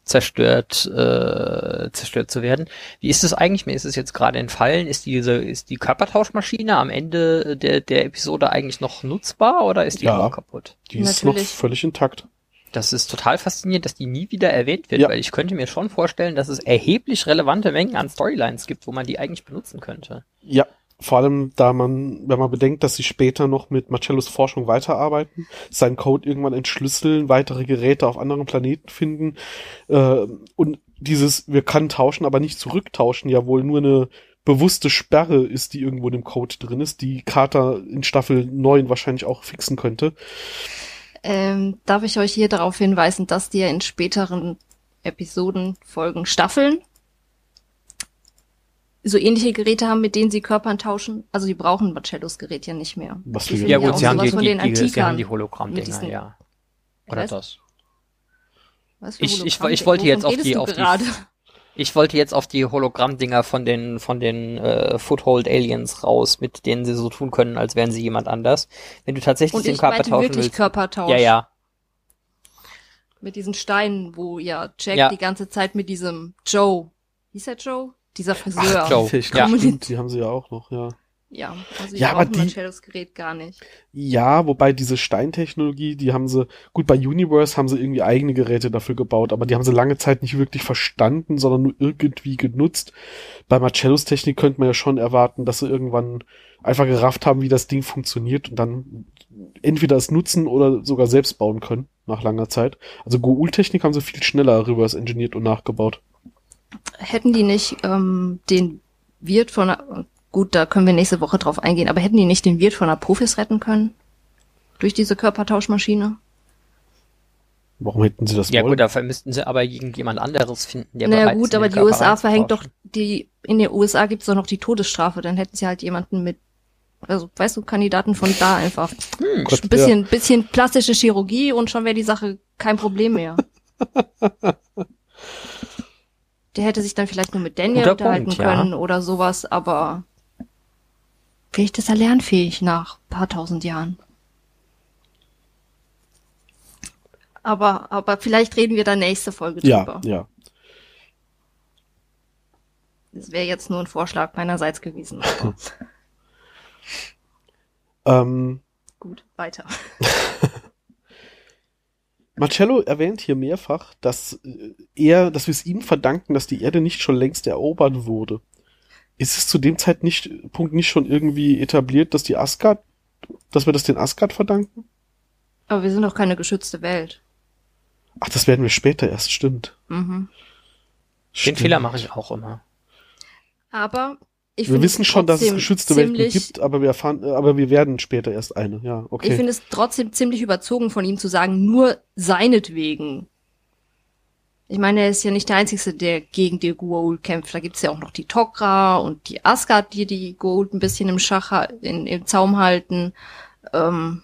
S1: zerstört äh, zerstört zu werden. Wie ist es eigentlich? Mir ist es jetzt gerade entfallen. Ist diese ist die Körpertauschmaschine am Ende der der Episode eigentlich noch nutzbar oder ist die
S2: Ja.
S1: auch kaputt?
S2: Die ist noch
S3: natürlich.
S2: völlig intakt.
S1: Das ist total faszinierend, dass die nie wieder erwähnt wird,
S2: Ja.
S1: weil ich könnte mir schon vorstellen, dass es erheblich relevante Mengen an Storylines gibt, wo man die eigentlich benutzen könnte.
S2: Ja, vor allem da man, wenn man bedenkt, dass sie später noch mit Marcellos Forschung weiterarbeiten, seinen Code irgendwann entschlüsseln, weitere Geräte auf anderen Planeten finden äh, und dieses, wir können tauschen, aber nicht zurücktauschen, ja wohl nur eine bewusste Sperre ist, die irgendwo in dem Code drin ist, die Carter in Staffel 9 wahrscheinlich auch fixen könnte.
S3: Ähm, darf ich euch hier darauf hinweisen, dass die ja in späteren Episoden, Folgen, Staffeln so ähnliche Geräte haben, mit denen sie Körpern tauschen. Also sie brauchen Marcellos Gerät ja nicht mehr.
S2: Was
S3: Die
S1: Ja gut, sie haben die,
S3: von
S1: die,
S3: den
S1: die, sie haben die Hologramm-Dinger, ja. Oder das.
S3: Was für
S1: Ich- ich- ich wollte jetzt auf
S3: redest
S1: die-
S3: du
S1: auf die-
S3: gerade?
S1: Ich wollte jetzt auf die Hologramm-Dinger von den, von den äh, Foothold Aliens raus, mit denen sie so tun können, als wären sie jemand anders. Wenn du tatsächlich
S3: Und
S1: den Körper
S3: meinte
S1: tauschen
S3: wirklich
S1: willst.
S3: Körpertausch.
S1: Ja, ja.
S3: Mit diesen Steinen, wo ja Jack
S1: Ja.
S3: die ganze Zeit mit diesem Joe, hieß der Joe? Dieser Friseur.
S1: Ach, Joe.
S2: Fähigkeit,
S1: Ja.
S2: stimmt, die haben sie ja auch noch, ja.
S3: Ja, also ich
S2: Ja, aber die-
S3: Marcellos Gerät gar nicht.
S2: Ja, wobei diese Steintechnologie, die haben sie, gut, bei Universe haben sie irgendwie eigene Geräte dafür gebaut, aber die haben sie lange Zeit nicht wirklich verstanden, sondern nur irgendwie genutzt. Bei Marcellos Technik könnte man ja schon erwarten, dass sie irgendwann einfach gerafft haben, wie das Ding funktioniert und dann entweder es nutzen oder sogar selbst bauen können, nach langer Zeit. Also Goul-Technik haben sie viel schneller reverse engineert und nachgebaut.
S3: Hätten die nicht ähm, den Wirt von gut, da können wir nächste Woche drauf eingehen, aber hätten die nicht den Wirt von Profis retten können? Durch diese Körpertauschmaschine?
S2: Warum hätten sie das
S1: Ja
S2: wollen?
S1: gut, dafür müssten sie aber irgendjemand anderes finden, der
S3: naja gut, aber
S1: den
S3: die
S1: Körper
S3: USA verhängt doch die, in den USA gibt's doch noch die Todesstrafe, dann hätten sie halt jemanden mit, also weißt du, Kandidaten von da einfach.
S1: Hm,
S2: Gott,
S3: Ein bisschen, bisschen plastische Chirurgie und schon wäre die Sache kein Problem mehr. Der hätte sich dann vielleicht nur mit Daniel
S1: Guter
S3: unterhalten
S1: Punkt, ja.
S3: können oder sowas, aber vielleicht ist er lernfähig nach ein paar tausend Jahren. Aber, aber vielleicht reden wir da nächste Folge
S2: ja,
S3: drüber.
S2: ja.
S3: Das wäre jetzt nur ein Vorschlag meinerseits gewesen.
S2: Ähm,
S3: gut, weiter.
S2: Marcello erwähnt hier mehrfach, dass äh, er, dass wir es ihm verdanken, dass die Erde nicht schon längst erobert wurde. Ist es zu dem Zeit nicht, Punkt nicht schon irgendwie etabliert, dass die Asgard, dass wir das den Asgard verdanken?
S3: Aber wir sind doch keine geschützte Welt.
S2: Ach, das werden wir später erst, stimmt.
S3: Mhm.
S1: Den
S2: Stimmt.
S1: Fehler mache ich auch immer.
S3: Aber ich
S2: Wir wissen schon, dass es geschützte Welten gibt, aber wir erfahren, aber wir werden später erst eine, ja, okay.
S3: Ich finde es trotzdem ziemlich überzogen von ihm zu sagen, nur seinetwegen. Ich meine, er ist ja nicht der Einzige, der gegen die Goa'uld kämpft. Da gibt's ja auch noch die Tok'ra und die Asgard, die die Goa'uld ein bisschen im Schach, ha- in, im Zaum halten. Ähm,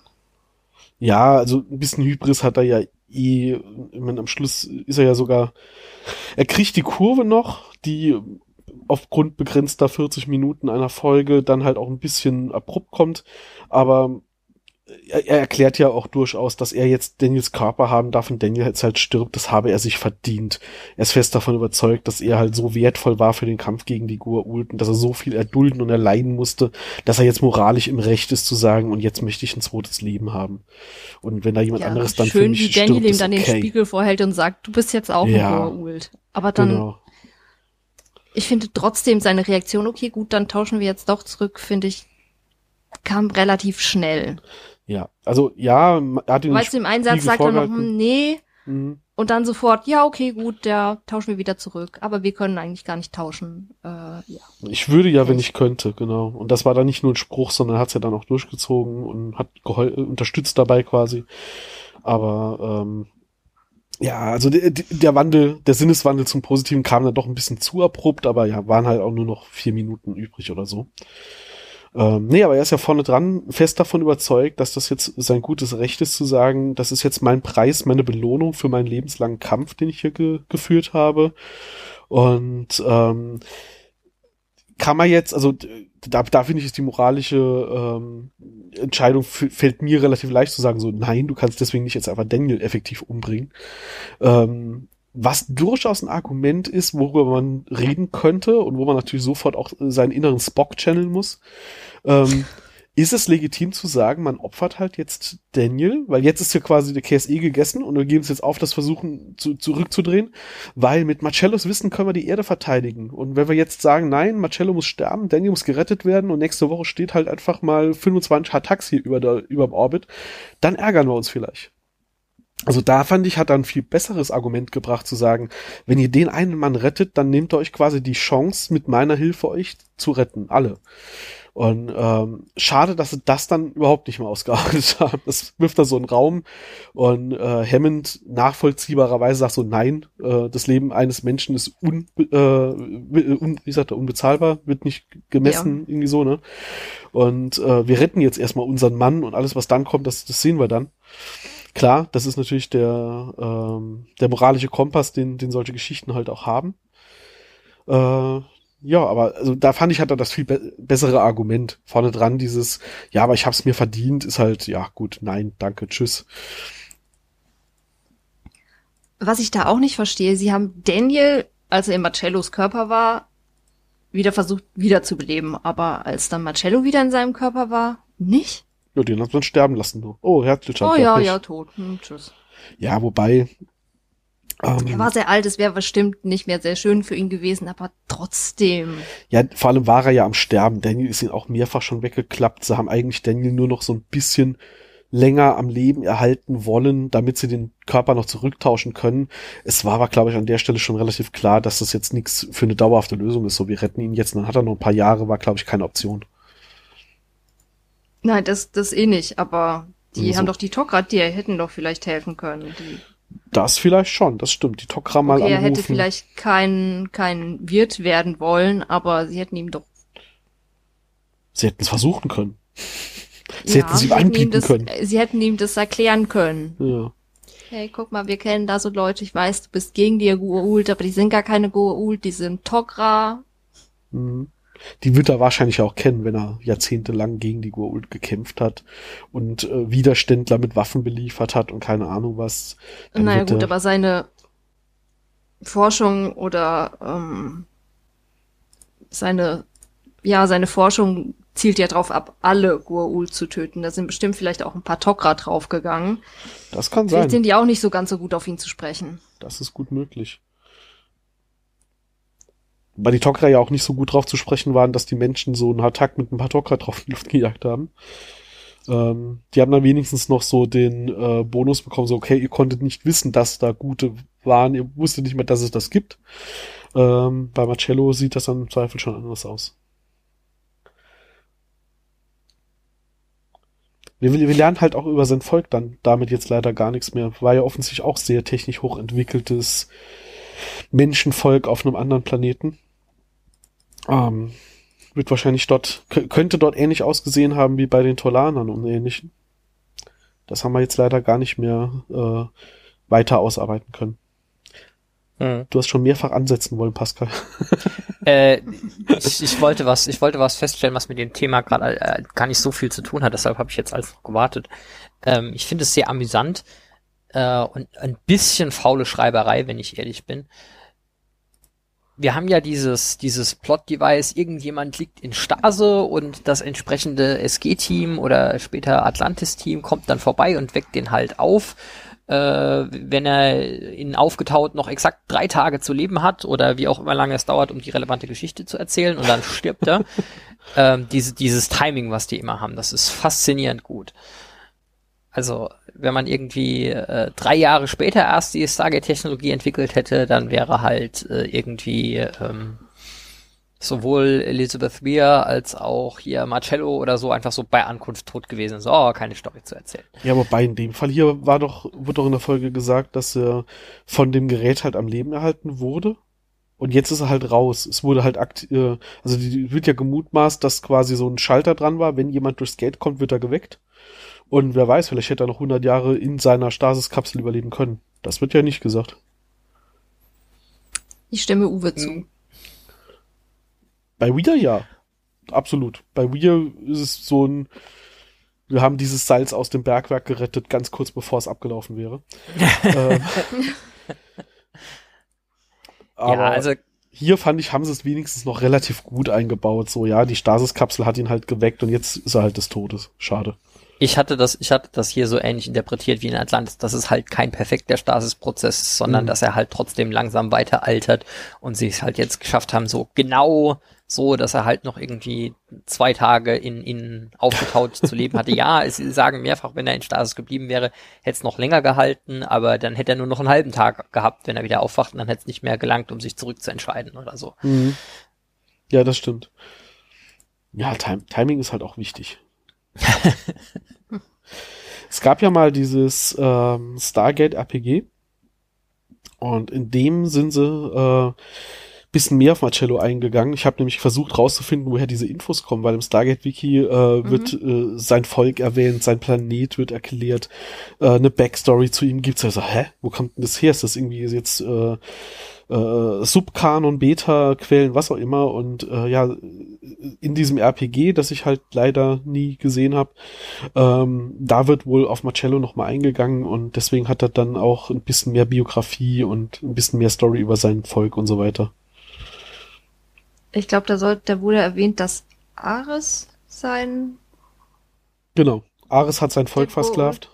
S2: Ja, also ein bisschen Hybris hat er ja eh, ich meine, am Schluss ist er ja sogar, er kriegt die Kurve noch, die aufgrund begrenzter 40 Minuten einer Folge dann halt auch ein bisschen abrupt kommt, aber er, er erklärt ja auch durchaus, dass er jetzt Daniels Körper haben darf und Daniel jetzt halt stirbt, das habe er sich verdient. Er ist fest davon überzeugt, dass er halt so wertvoll war für den Kampf gegen die Goa'uld und dass er so viel erdulden und erleiden musste, dass er jetzt moralisch im Recht ist zu sagen, und jetzt möchte ich ein zweites Leben haben. Und wenn da jemand
S3: ja,
S2: anderes dann für
S3: schön,
S2: mich
S3: wie Daniel
S2: stirbt,
S3: ihm dann den
S2: okay.
S3: Spiegel vorhält und sagt, du bist jetzt auch
S2: Ja.
S3: ein Goa'uld. Aber dann,
S2: Genau.
S3: ich finde trotzdem seine Reaktion, okay, gut, dann tauschen wir jetzt doch zurück, finde ich, kam relativ schnell.
S2: Ja, also ja, er hat ihn
S3: du, im Einsatz sagt er noch, hm, nee,
S2: Mhm.
S3: Und dann sofort, ja, okay, gut, der tauschen wir wieder zurück. Aber wir können eigentlich gar nicht tauschen. Äh, ja.
S2: Ich würde ja, wenn ich könnte, genau. Und das war dann nicht nur ein Spruch, sondern hat es ja dann auch durchgezogen und hat gehol äh, unterstützt dabei quasi. Aber ähm, ja, also der, der Wandel, der Sinneswandel zum Positiven kam dann doch ein bisschen zu abrupt, aber ja, waren halt auch nur noch vier Minuten übrig oder so. Ähm, nee, aber er ist ja vorne dran, fest davon überzeugt, dass das jetzt sein gutes Recht ist zu sagen, das ist jetzt mein Preis, meine Belohnung für meinen lebenslangen Kampf, den ich hier ge geführt habe. Und ähm, kann man jetzt, also da, da finde ich, ist die moralische ähm, Entscheidung fällt mir relativ leicht zu sagen, so nein, du kannst deswegen nicht jetzt einfach Daniel effektiv umbringen. Ähm, was durchaus ein Argument ist, worüber man reden könnte und wo man natürlich sofort auch seinen inneren Spock channeln muss. Ähm, ist es legitim zu sagen, man opfert halt jetzt Daniel, weil jetzt ist ja quasi der KSE gegessen und wir geben es jetzt auf, das Versuchen zu, zurückzudrehen, weil mit Marcellos Wissen können wir die Erde verteidigen. Und wenn wir jetzt sagen, nein, Marcello muss sterben, Daniel muss gerettet werden und nächste Woche steht halt einfach mal 25 Hataxi über der, über dem Orbit, dann ärgern wir uns vielleicht. Also da fand ich, hat er ein viel besseres Argument gebracht zu sagen, wenn ihr den einen Mann rettet, dann nehmt ihr euch quasi die Chance, mit meiner Hilfe euch zu retten, alle. Und ähm, schade, dass sie das dann überhaupt nicht mehr ausgearbeitet haben. Das wirft da so einen Raum und äh, Hammond nachvollziehbarerweise sagt so, nein, äh, das Leben eines Menschen ist un, äh, un, wie sagt er, unbezahlbar, wird nicht gemessen, ja. irgendwie so, ne? Und äh, wir retten jetzt erstmal unseren Mann und alles, was dann kommt, das, das sehen wir dann. Klar, das ist natürlich der, ähm, der moralische Kompass, den, den solche Geschichten halt auch haben. Äh, ja, aber also da fand ich er das viel be bessere Argument vorne dran. Dieses, ja, aber ich hab's mir verdient, ist halt, ja gut, nein, danke, tschüss.
S3: Was ich da auch nicht verstehe, sie haben Daniel, als er in Marcellos Körper war, wieder versucht wiederzubeleben, aber als dann Marcello wieder in seinem Körper war, nicht?
S2: Ja, den hat man sterben lassen. Du. Oh, herzlich
S3: Oh ja, ja, tot. Hm, tschüss.
S2: Ja, wobei.
S3: Ähm, er war sehr alt, es wäre bestimmt nicht mehr sehr schön für ihn gewesen, aber trotzdem.
S2: Ja, vor allem war er ja am Sterben. Daniel ist ihn auch mehrfach schon weggeklappt. Sie haben eigentlich Daniel nur noch so ein bisschen länger am Leben erhalten wollen, damit sie den Körper noch zurücktauschen können. Es war aber, glaube ich, an der Stelle schon relativ klar, dass das jetzt nichts für eine dauerhafte Lösung ist. So, wir retten ihn jetzt, dann hat er noch ein paar Jahre, war, glaube ich, keine Option.
S3: Nein, das, das eh nicht, aber die also. haben doch die Tok'ra, die hätten doch vielleicht helfen können. Die
S2: das vielleicht schon, das stimmt. Die Tok'ra mal okay,
S3: anrufen. Er hätte vielleicht kein, kein Wirt werden wollen, aber sie hätten ihm doch.
S2: Sie hätten es versuchen können. Sie ja, hätten ihm anbieten
S3: das,
S2: können.
S3: Sie hätten ihm das erklären können.
S2: Ja.
S3: Hey, guck mal, wir kennen da so Leute, ich weiß, du bist gegen die Goa'uld, aber die sind gar keine Goa'uld, die sind Tok'ra.
S2: Mhm. Die wird er wahrscheinlich auch kennen, wenn er jahrzehntelang gegen die Goa'uld gekämpft hat und äh, Widerständler mit Waffen beliefert hat und keine Ahnung was.
S3: Dann naja gut, aber seine Forschung oder ähm, seine ja seine Forschung zielt ja drauf ab, alle Goa'uld zu töten. Da sind bestimmt vielleicht auch ein paar Tok'ra draufgegangen.
S2: Das kann sein. Vielleicht
S3: sind die auch nicht so ganz so gut auf ihn zu sprechen.
S2: Das ist gut möglich weil die Tok'ra ja auch nicht so gut drauf zu sprechen waren, dass die Menschen so einen Attack mit ein paar Tok'ra drauf in die Luft gejagt haben. Ähm, die haben dann wenigstens noch so den äh, Bonus bekommen, so okay, ihr konntet nicht wissen, dass da gute waren, ihr wusstet nicht mehr, dass es das gibt. Ähm, bei Marcello sieht das dann im Zweifel schon anders aus. Wir, wir lernen halt auch über sein Volk dann damit jetzt leider gar nichts mehr. War ja offensichtlich auch sehr technisch hochentwickeltes Menschenvolk auf einem anderen Planeten. Ähm, wird wahrscheinlich dort, könnte dort ähnlich ausgesehen haben wie bei den Tolanern und ähnlichen. Das haben wir jetzt leider gar nicht mehr äh, weiter ausarbeiten können. Mhm. Du hast schon mehrfach ansetzen wollen, Pascal.
S1: äh, ich, ich, wollte was, ich wollte was feststellen, was mit dem Thema gerade äh, gar nicht so viel zu tun hat. Deshalb habe ich jetzt alles noch gewartet. Ähm, ich finde es sehr amüsant äh, und ein bisschen faule Schreiberei, wenn ich ehrlich bin wir haben ja dieses, dieses Plot-Device, irgendjemand liegt in Stase und das entsprechende SG-Team oder später Atlantis-Team kommt dann vorbei und weckt den halt auf. Äh, wenn er in aufgetaut noch exakt drei Tage zu leben hat oder wie auch immer lange es dauert, um die relevante Geschichte zu erzählen und dann stirbt er. ähm, diese, dieses Timing, was die immer haben, das ist faszinierend gut. Also wenn man irgendwie äh, drei Jahre später erst die Stargate-Technologie entwickelt hätte, dann wäre halt äh, irgendwie ähm, sowohl Elizabeth Weir als auch hier Marcello oder so einfach so bei Ankunft tot gewesen. So, oh, keine Story zu erzählen.
S2: Ja, aber in dem Fall hier war doch, wurde doch in der Folge gesagt, dass er von dem Gerät halt am Leben erhalten wurde. Und jetzt ist er halt raus. Es wurde halt akt äh, also die wird ja gemutmaßt, dass quasi so ein Schalter dran war. Wenn jemand durchs Gate kommt, wird er geweckt. Und wer weiß, vielleicht hätte er noch 100 Jahre in seiner Stasiskapsel überleben können. Das wird ja nicht gesagt.
S3: Ich stimme Uwe zu. Hm.
S2: Bei Weir ja. Absolut. Bei Weir ist es so ein, wir haben dieses Salz aus dem Bergwerk gerettet, ganz kurz bevor es abgelaufen wäre. ähm, aber ja, also hier fand ich, haben sie es wenigstens noch relativ gut eingebaut. So, ja, die Stasiskapsel hat ihn halt geweckt und jetzt ist er halt des Todes. Schade
S1: ich hatte das, ich hatte das hier so ähnlich interpretiert wie in Atlantis, dass es halt kein perfekter Stasis-Prozess ist, sondern mhm. dass er halt trotzdem langsam weiter altert und sie es halt jetzt geschafft haben, so genau so, dass er halt noch irgendwie zwei Tage in, in aufgetaut zu leben hatte. Ja, es sie sagen mehrfach, wenn er in Stasis geblieben wäre, hätte es noch länger gehalten, aber dann hätte er nur noch einen halben Tag gehabt, wenn er wieder aufwacht und dann hätte es nicht mehr gelangt, um sich zurückzuentscheiden oder so.
S2: Mhm. Ja, das stimmt. Ja, Tim Timing ist halt auch wichtig. Es gab ja mal dieses ähm, Stargate RPG und in dem sind sie äh, bisschen mehr auf Marcello eingegangen. Ich habe nämlich versucht rauszufinden, woher diese Infos kommen, weil im Stargate-Wiki äh, mhm. wird äh, sein Volk erwähnt, sein Planet wird erklärt, äh, eine Backstory zu ihm gibt's. Also, hä, wo kommt denn das her? Ist das irgendwie jetzt äh, äh, Subkanon, Beta-Quellen, was auch immer. Und äh, ja, in diesem RPG, das ich halt leider nie gesehen habe, ähm, da wird wohl auf Marcello nochmal eingegangen und deswegen hat er dann auch ein bisschen mehr Biografie und ein bisschen mehr Story über sein Volk und so weiter.
S3: Ich glaube, da sollte, da wurde erwähnt, dass Ares sein.
S2: Genau. Ares hat sein Volk versklavt.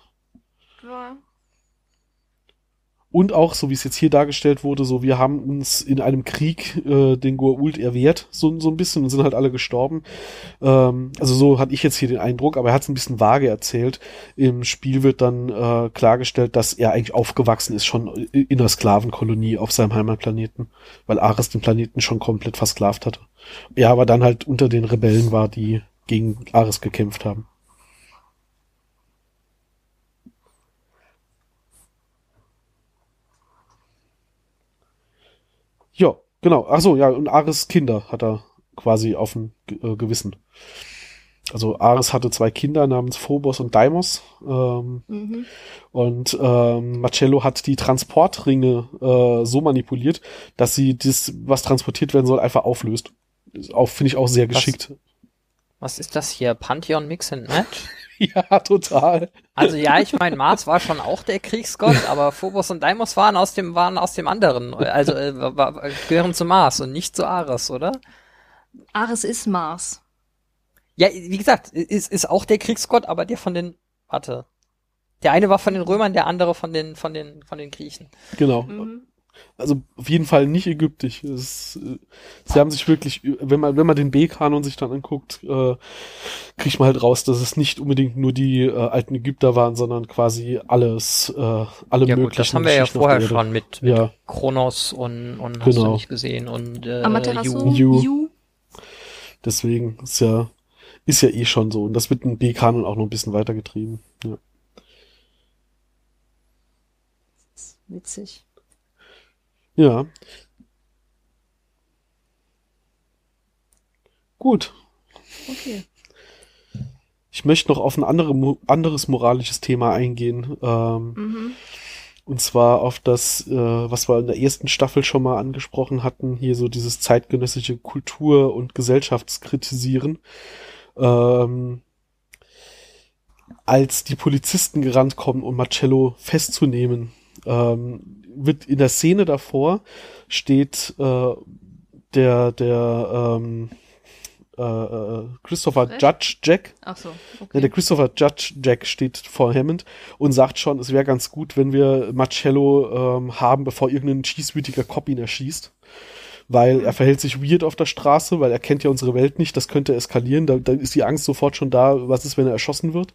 S2: Und auch, so wie es jetzt hier dargestellt wurde, so wir haben uns in einem Krieg äh, den Goa'uld erwehrt, so, so ein bisschen, und sind halt alle gestorben. Ähm, also so hatte ich jetzt hier den Eindruck, aber er hat es ein bisschen vage erzählt. Im Spiel wird dann äh, klargestellt, dass er eigentlich aufgewachsen ist, schon in einer Sklavenkolonie auf seinem Heimatplaneten, weil Ares den Planeten schon komplett versklavt hatte. Ja, aber dann halt unter den Rebellen war, die gegen Ares gekämpft haben. Ja, genau. Ach so, ja, und Ares Kinder hat er quasi auf dem äh, Gewissen. Also Ares hatte zwei Kinder namens Phobos und Deimos. Ähm, mhm. Und ähm, Marcello hat die Transportringe äh, so manipuliert, dass sie das, was transportiert werden soll, einfach auflöst. Finde ich auch sehr geschickt.
S1: Was, was ist das hier? Pantheon Mix and Match?
S2: ja, total.
S1: Also ja, ich meine, Mars war schon auch der Kriegsgott, aber Phobos und Deimos waren aus dem waren aus dem anderen, also äh, gehören zu Mars und nicht zu Ares, oder?
S3: Ares ist Mars.
S1: Ja, wie gesagt, ist ist auch der Kriegsgott, aber der von den warte. Der eine war von den Römern, der andere von den von den von den Griechen.
S2: Genau. Mhm also auf jeden Fall nicht ägyptisch. Es, äh, sie haben sich wirklich, wenn man, wenn man den B-Kanon sich dann anguckt, äh, kriegt man halt raus, dass es nicht unbedingt nur die äh, alten Ägypter waren, sondern quasi alles, äh, alle ja, möglichen. Gut,
S1: das haben wir ja vorher schon mit, mit ja. Kronos und, und hast genau. du nicht gesehen und äh,
S3: Amaterasu, Yu. Yu.
S2: Deswegen ist ja, ist ja eh schon so. Und das wird ein B-Kanon auch noch ein bisschen weitergetrieben. Ja.
S3: Witzig.
S2: Ja. Gut.
S3: Okay.
S2: Ich möchte noch auf ein andere, anderes moralisches Thema eingehen. Ähm, mhm. Und zwar auf das, äh, was wir in der ersten Staffel schon mal angesprochen hatten, hier so dieses zeitgenössische Kultur- und Gesellschaftskritisieren. Ähm, als die Polizisten gerannt kommen, um Marcello festzunehmen, ähm, wird in der Szene davor steht äh, der der ähm, äh, äh Christopher Fresh? Judge Jack.
S3: Ach so, okay.
S2: Ja, der Christopher Judge Jack steht vor Hammond und sagt schon, es wäre ganz gut, wenn wir Marcello ähm, haben, bevor irgendein schießwütiger Cop ihn erschießt weil er verhält sich weird auf der Straße, weil er kennt ja unsere Welt nicht, das könnte eskalieren, da, da ist die Angst sofort schon da, was ist, wenn er erschossen wird.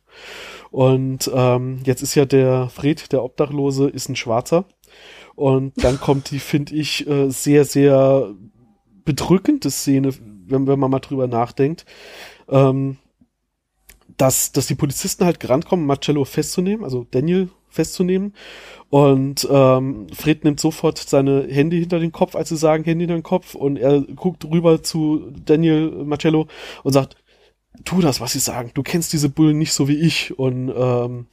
S2: Und ähm, jetzt ist ja der Fred, der Obdachlose, ist ein Schwarzer. Und dann kommt die, finde ich, äh, sehr, sehr bedrückende Szene, wenn, wenn man mal drüber nachdenkt. Ähm, dass, dass die Polizisten halt gerannt kommen, Marcello festzunehmen, also Daniel festzunehmen. Und ähm, Fred nimmt sofort seine Hände hinter den Kopf, als sie sagen Hände hinter den Kopf. Und er guckt rüber zu Daniel Marcello und sagt, tu das, was sie sagen. Du kennst diese Bullen nicht so wie ich. Und ähm,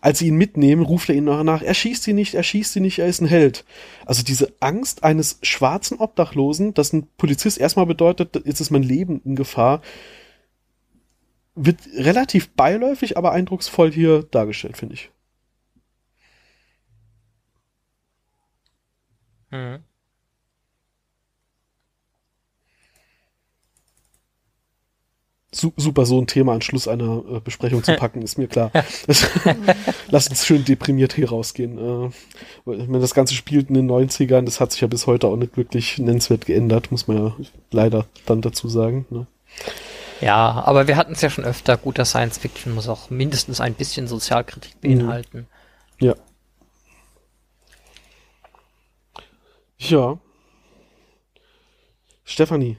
S2: als sie ihn mitnehmen, ruft er ihn nach, nach, er schießt sie nicht, er schießt sie nicht, er ist ein Held. Also diese Angst eines schwarzen Obdachlosen, dass ein Polizist erstmal bedeutet, jetzt ist mein Leben in Gefahr, wird relativ beiläufig, aber eindrucksvoll hier dargestellt, finde ich. Mhm. Su super, so ein Thema an Schluss einer äh, Besprechung zu packen, ist mir klar. Lass uns schön deprimiert hier rausgehen. Äh, wenn das Ganze spielt in den 90ern, das hat sich ja bis heute auch nicht wirklich nennenswert geändert, muss man ja leider dann dazu sagen. Ne?
S1: Ja, aber wir hatten es ja schon öfter, guter Science Fiction muss auch mindestens ein bisschen Sozialkritik beinhalten.
S2: Ja. Ja. Stefanie.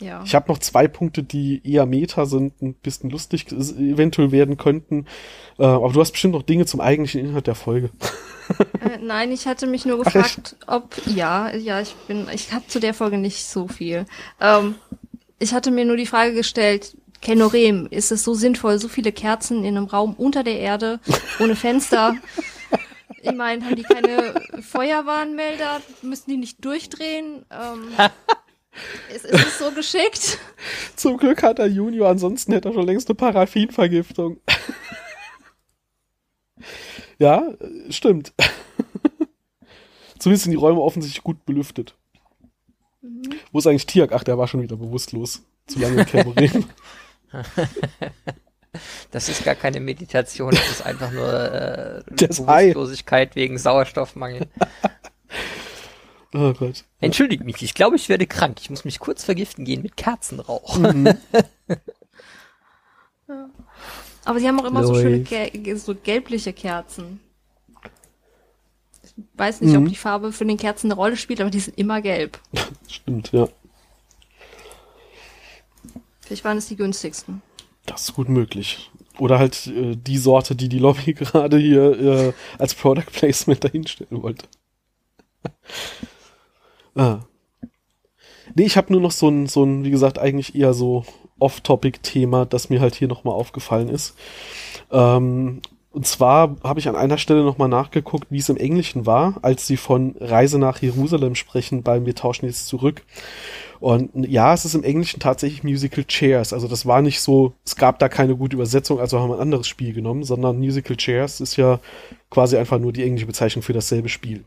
S3: Ja.
S2: Ich habe noch zwei Punkte, die eher Meta sind, ein bisschen lustig eventuell werden könnten. Äh, aber du hast bestimmt noch Dinge zum eigentlichen Inhalt der Folge.
S3: Äh, nein, ich hatte mich nur gefragt, Ach, ob ja, ja, ich bin, ich habe zu der Folge nicht so viel. Ähm, ich hatte mir nur die Frage gestellt, Kenorem, ist es so sinnvoll, so viele Kerzen in einem Raum unter der Erde, ohne Fenster? ich meine, haben die keine Feuerwarnmelder? Müssen die nicht durchdrehen? Ähm, ist, ist es so geschickt?
S2: Zum Glück hat er Junior, ansonsten hätte er schon längst eine Paraffinvergiftung. ja, stimmt. Zumindest sind die Räume offensichtlich gut belüftet. Mhm. Wo ist eigentlich Tiak? Ach, der war schon wieder bewusstlos. Zu lange im Kämmerin.
S1: Das ist gar keine Meditation, das ist einfach nur äh, Bewusstlosigkeit wegen Sauerstoffmangel. Oh Gott. Entschuldigt mich, ich glaube, ich werde krank. Ich muss mich kurz vergiften gehen mit Kerzenrauch. Mhm.
S3: ja. Aber sie haben auch immer Leu. so schöne so gelbliche Kerzen. Ich weiß nicht, mhm. ob die Farbe für den Kerzen eine Rolle spielt, aber die sind immer gelb.
S2: Stimmt, ja.
S3: Vielleicht waren es die günstigsten.
S2: Das ist gut möglich. Oder halt äh, die Sorte, die die Lobby gerade hier äh, als Product Placement dahinstellen wollte. Ah. Nee, ich habe nur noch so ein, so ein, wie gesagt, eigentlich eher so Off-Topic-Thema, das mir halt hier nochmal aufgefallen ist. Ähm, und zwar habe ich an einer Stelle nochmal nachgeguckt, wie es im Englischen war, als sie von Reise nach Jerusalem sprechen beim Wir tauschen jetzt zurück. Und ja, es ist im Englischen tatsächlich Musical Chairs. Also das war nicht so, es gab da keine gute Übersetzung, also haben wir ein anderes Spiel genommen, sondern Musical Chairs ist ja quasi einfach nur die englische Bezeichnung für dasselbe Spiel.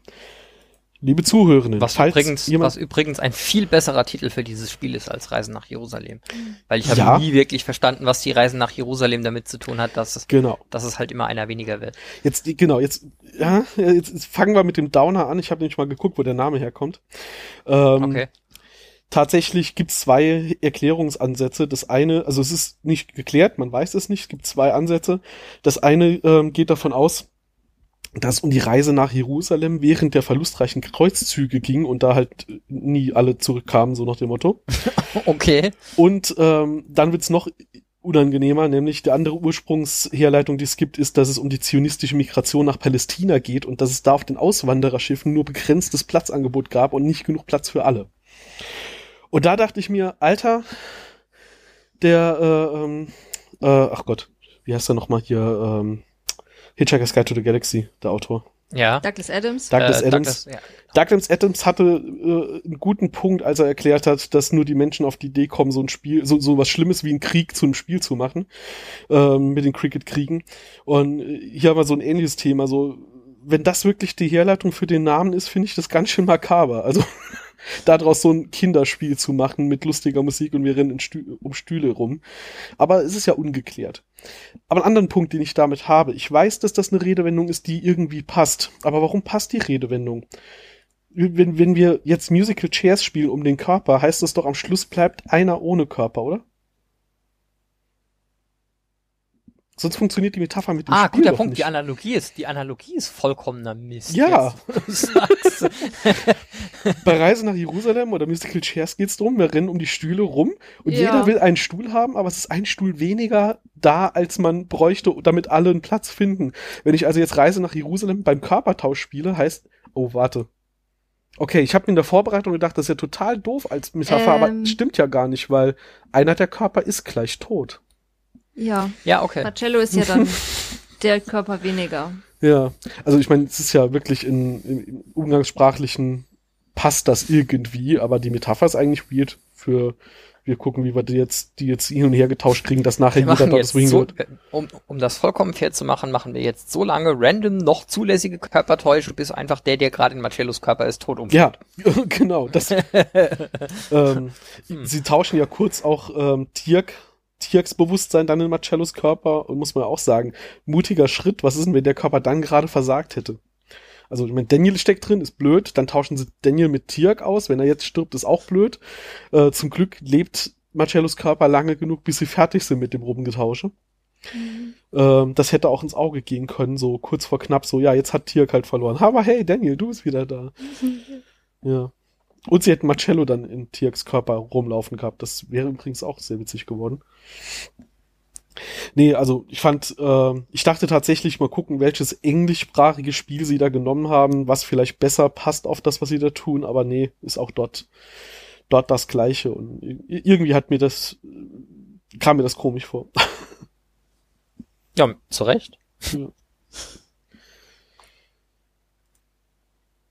S2: Liebe Zuhörenden,
S1: was übrigens, was übrigens ein viel besserer Titel für dieses Spiel ist als Reisen nach Jerusalem. Weil ich habe ja. nie wirklich verstanden, was die Reisen nach Jerusalem damit zu tun hat, dass es,
S2: genau.
S1: dass es halt immer einer weniger wird.
S2: Jetzt, genau, jetzt, ja, jetzt, jetzt fangen wir mit dem Downer an. Ich habe nämlich mal geguckt, wo der Name herkommt. Ähm, okay. Tatsächlich gibt es zwei Erklärungsansätze. Das eine, also es ist nicht geklärt, man weiß es nicht, es gibt zwei Ansätze. Das eine ähm, geht davon aus, dass um die Reise nach Jerusalem während der verlustreichen Kreuzzüge ging und da halt nie alle zurückkamen, so nach dem Motto.
S1: okay.
S2: Und ähm, dann wird's noch unangenehmer, nämlich die andere Ursprungsherleitung, die es gibt, ist, dass es um die zionistische Migration nach Palästina geht und dass es da auf den Auswandererschiffen nur begrenztes Platzangebot gab und nicht genug Platz für alle. Und da dachte ich mir, Alter, der, äh, ähm, äh, ach Gott, wie heißt der nochmal hier, ähm, Hitchhiker's Guide to the Galaxy, der Autor.
S1: Ja.
S3: Douglas Adams.
S2: Douglas äh, Adams. Douglas, ja. Douglas Adams hatte äh, einen guten Punkt, als er erklärt hat, dass nur die Menschen auf die Idee kommen, so ein Spiel, so, so was Schlimmes wie ein Krieg zu einem Spiel zu machen, ähm, mit den Cricket-Kriegen. Und äh, hier haben wir so ein ähnliches Thema, so, wenn das wirklich die Herleitung für den Namen ist, finde ich das ganz schön makaber. Also, daraus so ein Kinderspiel zu machen mit lustiger Musik und wir rennen Stü um Stühle rum. Aber es ist ja ungeklärt. Aber einen anderen Punkt, den ich damit habe, ich weiß, dass das eine Redewendung ist, die irgendwie passt. Aber warum passt die Redewendung? Wenn, wenn wir jetzt Musical Chairs spielen um den Körper, heißt das doch am Schluss bleibt einer ohne Körper, oder? Sonst funktioniert die Metapher mit dem
S1: ah,
S2: Spiel
S1: guter Punkt.
S2: Nicht.
S1: Die Analogie ist, die Analogie ist vollkommener Mist.
S2: Ja. Bei Reise nach Jerusalem oder Musical Chairs geht's drum. Wir rennen um die Stühle rum und ja. jeder will einen Stuhl haben, aber es ist ein Stuhl weniger da, als man bräuchte, damit alle einen Platz finden. Wenn ich also jetzt Reise nach Jerusalem beim Körpertausch spiele, heißt, oh, warte. Okay, ich habe mir in der Vorbereitung gedacht, das ist ja total doof als Metapher, ähm. aber stimmt ja gar nicht, weil einer der Körper ist gleich tot.
S3: Ja.
S1: Ja, okay.
S3: Marcello ist ja dann der Körper weniger.
S2: Ja, also ich meine, es ist ja wirklich in, in, in umgangssprachlichen passt das irgendwie, aber die Metapher ist eigentlich weird für wir gucken, wie wir die jetzt, die jetzt hin und her getauscht kriegen, dass nachher
S1: jeder dort das so, wird. Um, um das vollkommen fair zu machen, machen wir jetzt so lange random noch zulässige Körpertäusche, bis einfach der, der gerade in Marcellos Körper ist, tot umfällt.
S2: Ja, genau. Das, ähm, hm. Sie tauschen ja kurz auch ähm, Tirk Tirks Bewusstsein dann in Marcellos Körper und muss man auch sagen, mutiger Schritt, was ist denn, wenn der Körper dann gerade versagt hätte? Also, ich meine, Daniel steckt drin, ist blöd, dann tauschen sie Daniel mit Tirk aus, wenn er jetzt stirbt, ist auch blöd. Äh, zum Glück lebt Marcellos Körper lange genug, bis sie fertig sind mit dem Rumgetausche. Mhm. Ähm, das hätte auch ins Auge gehen können, so kurz vor knapp, so, ja, jetzt hat Tirk halt verloren. Aber hey, Daniel, du bist wieder da. ja. Und sie hätten Marcello dann in Tirks Körper rumlaufen gehabt. Das wäre übrigens auch sehr witzig geworden. Nee, also ich fand, äh, ich dachte tatsächlich mal gucken, welches englischsprachige Spiel sie da genommen haben, was vielleicht besser passt auf das, was sie da tun, aber nee, ist auch dort, dort das Gleiche und irgendwie hat mir das, kam mir das komisch vor.
S1: Ja, zu Recht.
S2: Ja.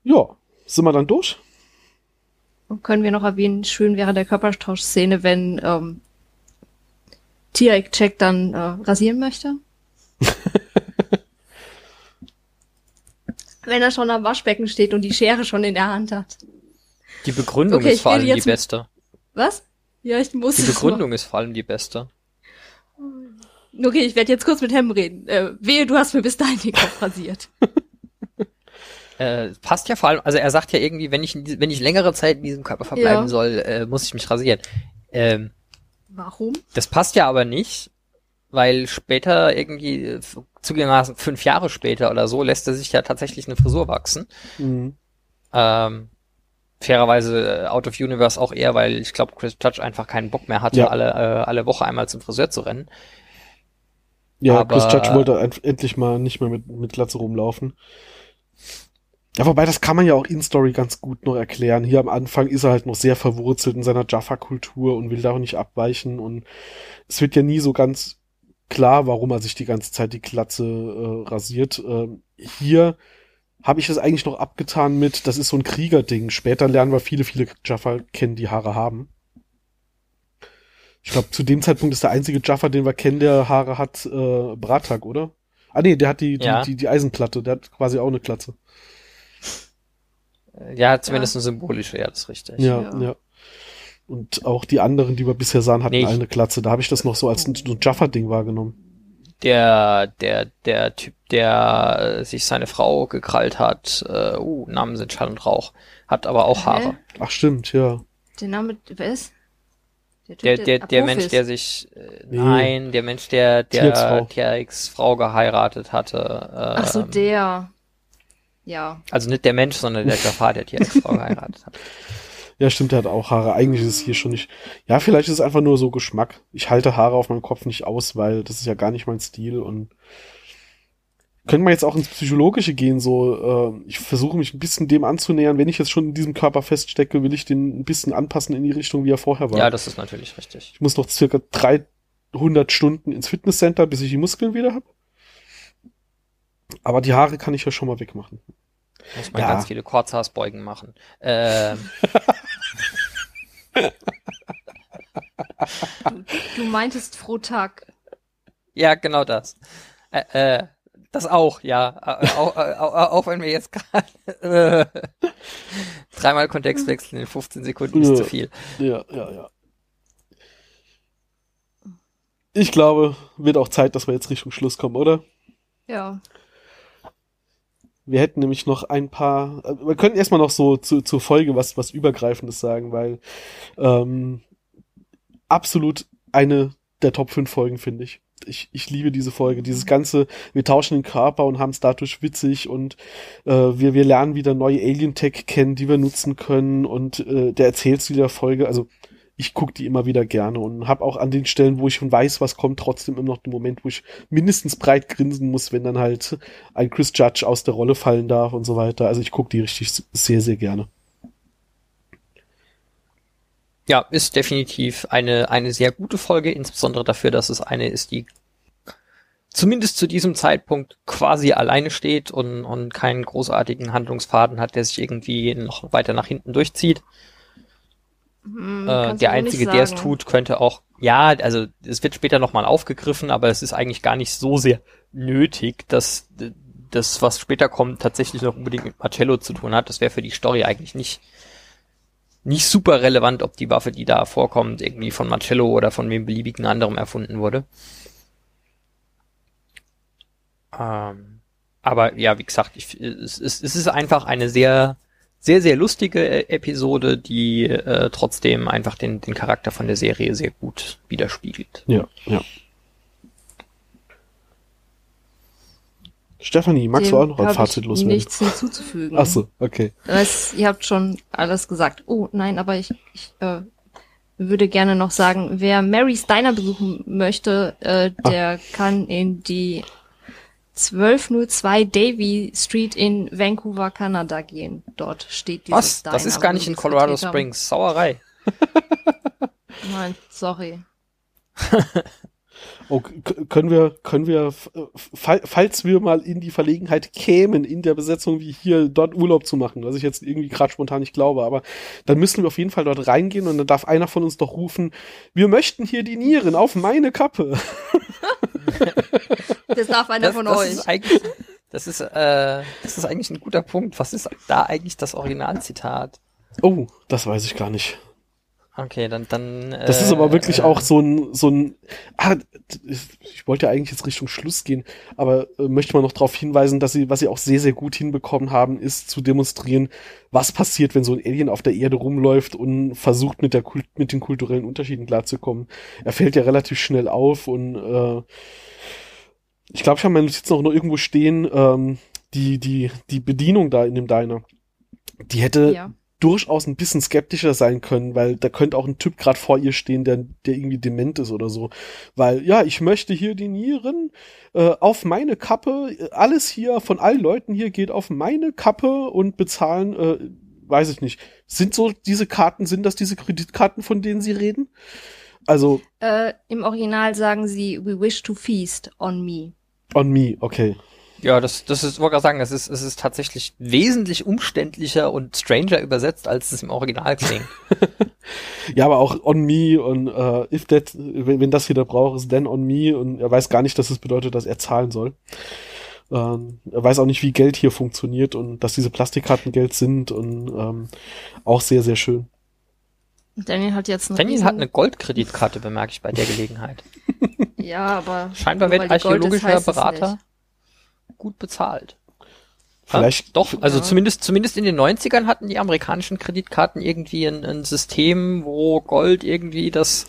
S2: ja, sind wir dann durch?
S3: Und können wir noch erwähnen, schön wäre der Körpertauschszene, wenn ähm, Tierek Check dann äh, rasieren möchte. wenn er schon am Waschbecken steht und die Schere schon in der Hand hat.
S1: Die Begründung okay, ist vor allem die beste.
S3: Was?
S1: Ja, ich muss. Die Begründung ist vor allem die beste.
S3: Okay, ich werde jetzt kurz mit Hem reden. Äh, wehe, du hast mir bis dahin den Kopf rasiert.
S1: äh, passt ja vor allem, also er sagt ja irgendwie, wenn ich, wenn ich längere Zeit in diesem Körper verbleiben ja. soll, äh, muss ich mich rasieren. Ähm,
S3: Warum?
S1: Das passt ja aber nicht, weil später irgendwie, äh, zugegebenermaßen fünf Jahre später oder so, lässt er sich ja tatsächlich eine Frisur wachsen. Mhm. Ähm, fairerweise äh, out of universe auch eher, weil ich glaube, Chris Judge einfach keinen Bock mehr hatte, ja. alle, äh, alle Woche einmal zum Friseur zu rennen.
S2: Ja, aber, Chris Judge wollte endlich mal nicht mehr mit, mit Glatze rumlaufen. Ja, wobei das kann man ja auch in Story ganz gut noch erklären. Hier am Anfang ist er halt noch sehr verwurzelt in seiner Jaffa-Kultur und will da auch nicht abweichen und es wird ja nie so ganz klar, warum er sich die ganze Zeit die Glatze äh, rasiert. Ähm, hier habe ich das eigentlich noch abgetan mit, das ist so ein Kriegerding. Später lernen wir viele, viele Jaffa kennen, die Haare haben. Ich glaube, zu dem Zeitpunkt ist der einzige Jaffa, den wir kennen, der Haare hat, äh, Bratak, oder? Ah nee, der hat die, die, ja. die, die Eisenplatte, der hat quasi auch eine Glatze.
S1: Ja, zumindest ja. eine symbolische, ja, das ist richtig.
S2: Ja, ja, ja. Und auch die anderen, die wir bisher sahen, hatten nee, alle eine Glatze. Da habe ich das noch so als ein, ein Jaffa-Ding wahrgenommen.
S1: Der, der, der Typ, der sich seine Frau gekrallt hat, äh, uh, Namen sind Schall und Rauch, hat aber auch Haare.
S2: Ach stimmt, ja.
S3: Der Name, wer ist?
S1: Der, der, der, der Mensch, der sich, äh, nee. nein, der Mensch, der, der TRX-Frau geheiratet hatte.
S3: Äh, Ach so, ähm, der. Ja.
S1: Also nicht der Mensch, sondern der Jafar, der TRX-Frau geheiratet hat.
S2: Ja, stimmt, der hat auch Haare. Eigentlich ist es hier schon nicht. Ja, vielleicht ist es einfach nur so Geschmack. Ich halte Haare auf meinem Kopf nicht aus, weil das ist ja gar nicht mein Stil und können wir jetzt auch ins Psychologische gehen, so, äh, ich versuche mich ein bisschen dem anzunähern, wenn ich jetzt schon in diesem Körper feststecke, will ich den ein bisschen anpassen in die Richtung, wie er vorher war.
S1: Ja, das ist natürlich richtig.
S2: Ich muss noch circa 300 Stunden ins Fitnesscenter, bis ich die Muskeln wieder habe. Aber die Haare kann ich ja schon mal wegmachen.
S1: Muss man ja. ganz viele Kurzhaarsbeugen machen. Ähm.
S3: du, du meintest Frotag.
S1: Ja, genau das. Äh, äh, das auch, ja. auch, auch, auch wenn wir jetzt gerade äh, dreimal Kontext wechseln in 15 Sekunden ist
S2: ja,
S1: zu viel.
S2: Ja, ja, ja. Ich glaube, wird auch Zeit, dass wir jetzt Richtung Schluss kommen, oder?
S3: Ja.
S2: Wir hätten nämlich noch ein paar. Äh, wir könnten erstmal noch so zu, zur Folge was, was Übergreifendes sagen, weil ähm, absolut eine der Top 5 Folgen, finde ich ich, ich liebe diese Folge. Dieses ganze, wir tauschen den Körper und haben es dadurch witzig und äh, wir, wir lernen wieder neue Alien-Tech kennen, die wir nutzen können und äh, der erzählt zu der Folge. Also ich gucke die immer wieder gerne und habe auch an den Stellen, wo ich schon weiß, was kommt, trotzdem immer noch den Moment, wo ich mindestens breit grinsen muss, wenn dann halt ein Chris Judge aus der Rolle fallen darf und so weiter. Also ich gucke die richtig sehr, sehr gerne.
S1: Ja, ist definitiv eine, eine sehr gute Folge, insbesondere dafür, dass es eine ist, die zumindest zu diesem Zeitpunkt quasi alleine steht und, und keinen großartigen Handlungsfaden hat, der sich irgendwie noch weiter nach hinten durchzieht. Hm, äh, der einzige, der es tut, könnte auch, ja, also es wird später nochmal aufgegriffen, aber es ist eigentlich gar nicht so sehr nötig, dass das, was später kommt, tatsächlich noch unbedingt mit Marcello zu tun hat. Das wäre für die Story eigentlich nicht nicht super relevant, ob die Waffe, die da vorkommt, irgendwie von Marcello oder von wem beliebigen anderem erfunden wurde. Ähm, aber ja, wie gesagt, ich, es, es, es ist einfach eine sehr, sehr, sehr lustige äh, Episode, die äh, trotzdem einfach den, den Charakter von der Serie sehr gut widerspiegelt.
S2: Ja, ja. Stefanie, magst
S3: Dem
S2: du auch noch ein Fazit
S3: ich
S2: loswerden?
S3: nichts hinzuzufügen.
S2: Ach so, okay.
S3: Das, ihr habt schon alles gesagt. Oh, nein, aber ich, ich äh, würde gerne noch sagen, wer Mary Steiner besuchen möchte, äh,
S2: Ah.
S3: der kann in die 1202 Davy Street in Vancouver, Kanada gehen. Dort steht dieses
S1: Was? Das ist gar nicht in Colorado. Springs. Sauerei.
S3: Nein, sorry.
S2: Oh, können wir, können wir, falls wir mal in die Verlegenheit kämen, in der Besetzung wie hier, dort Urlaub zu machen, was ich jetzt irgendwie gerade spontan nicht glaube, aber dann müssen wir auf jeden Fall dort reingehen und dann darf einer von uns doch rufen, wir möchten hier die Nieren auf meine Kappe.
S3: Das darf einer
S1: Das,
S3: von
S1: das
S3: euch.
S1: ist eigentlich, das ist, äh, das ist eigentlich ein guter Punkt. Was ist da eigentlich das Originalzitat?
S2: Oh, das weiß ich gar nicht.
S1: Okay, dann, dann. Äh,
S2: Das ist aber wirklich
S1: äh,
S2: auch so ein, so ein, ah, ich wollte ja eigentlich jetzt Richtung Schluss gehen, aber äh, möchte mal noch darauf hinweisen, dass sie, was sie auch sehr, sehr gut hinbekommen haben, ist zu demonstrieren, was passiert, wenn so ein Alien auf der Erde rumläuft und versucht mit der Kult, mit den kulturellen Unterschieden klarzukommen. Er fällt ja relativ schnell auf und äh, ich glaube, ich habe meine Notizen auch noch irgendwo stehen, ähm, die, die, die Bedienung da in dem Diner. Die hätte
S3: Ja.
S2: Durchaus ein bisschen skeptischer sein können, weil da könnte auch ein Typ gerade vor ihr stehen, der, der irgendwie dement ist oder so. Weil, ja, ich möchte hier die Nieren äh, auf meine Kappe, alles hier von allen Leuten hier geht auf meine Kappe und bezahlen, äh, weiß ich nicht. Sind so diese Karten, sind das diese Kreditkarten, von denen sie reden? Also,
S3: Äh, Im Original sagen sie, we wish to feast on me.
S2: on me, okay.
S1: Ja, das, das ist, wollte gerade sagen, es ist, es ist tatsächlich wesentlich umständlicher und stranger übersetzt, als es im Original klingt.
S2: Ja, aber auch on me und äh, if that, wenn, wenn das wieder braucht, ist then on me und er weiß gar nicht, dass es bedeutet, dass er zahlen soll. Ähm, er weiß auch nicht, wie Geld hier funktioniert und dass diese Plastikkarten Geld sind und ähm, auch sehr, sehr schön.
S3: Daniel hat jetzt einen
S1: Daniel hat eine Goldkreditkarte, bemerke ich bei der Gelegenheit.
S3: Ja, aber
S1: Scheinbar wird archäologischer Berater
S3: nicht.
S1: Gut bezahlt.
S2: Vielleicht,
S1: Ja, doch, also
S3: Ja.
S1: zumindest, zumindest in den 90ern hatten die amerikanischen Kreditkarten irgendwie ein, ein System, wo Gold irgendwie das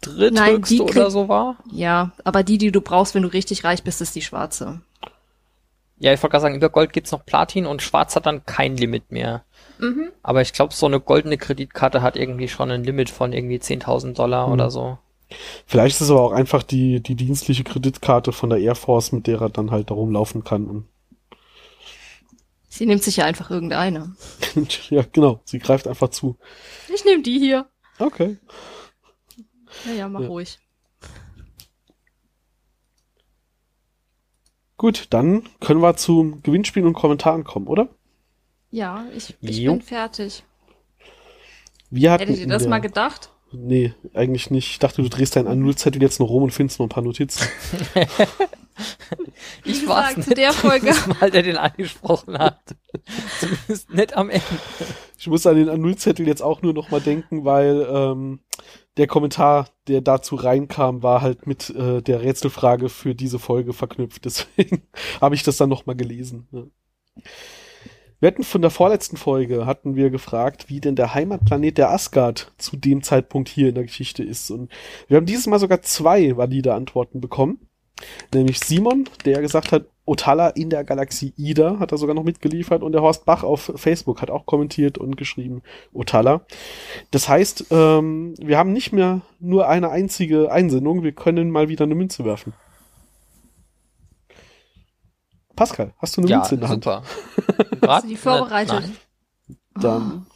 S1: dritthöchste
S3: die
S1: oder so war.
S3: Ja, aber die, die du brauchst, wenn du richtig reich bist, ist die schwarze.
S1: Ja, ich wollte gerade sagen, über Gold gibt's noch Platin und Schwarz hat dann kein Limit mehr.
S3: Mhm.
S1: Aber ich glaube, so eine goldene Kreditkarte hat irgendwie schon ein Limit von irgendwie 10.000 Dollar
S2: Mhm.
S1: oder so.
S2: Vielleicht ist es aber auch einfach die, die dienstliche Kreditkarte von der Air Force, mit der er dann halt darum laufen kann. Und,
S3: Sie nimmt sich ja einfach irgendeine.
S2: ja, genau, sie greift einfach zu.
S3: Ich nehme die hier.
S2: Okay.
S3: Ja, ja, mach
S2: Ja.
S3: ruhig.
S2: Gut, dann können wir zum Gewinnspiel und Kommentaren kommen, oder?
S3: Ja, ich, ich
S1: Jo.
S3: bin fertig.
S2: Wir hatten
S3: Hättet ihr das mal gedacht?
S2: Nee, eigentlich nicht. Ich dachte, du drehst deinen A0-Zettel jetzt noch rum und findest noch ein paar Notizen.
S1: Ich war's
S3: zu der Folge.
S1: Mal, der den angesprochen hat. Zumindest nicht am Ende.
S2: Ich muss an den A0-Zettel jetzt auch nur noch mal denken, weil ähm, der Kommentar, der dazu reinkam, war halt mit äh, der Rätselfrage für diese Folge verknüpft. Deswegen habe ich das dann noch mal gelesen. Ja. Wir hatten von der vorletzten Folge hatten wir gefragt, wie denn der Heimatplanet der Asgard zu dem Zeitpunkt hier in der Geschichte ist. Und wir haben dieses Mal sogar zwei valide Antworten bekommen. Nämlich Simon, der gesagt hat, Otala in der Galaxie Ida, hat er sogar noch mitgeliefert. Und der Horst Bach auf Facebook hat auch kommentiert und geschrieben, Otala. Das heißt, ähm, wir haben nicht mehr nur eine einzige Einsendung, wir können mal wieder eine Münze werfen. Pascal, hast du eine
S1: Ja,
S2: Münze in der Hand?
S1: super.
S3: Hast du die vorbereitet?
S1: Nein.
S2: Dann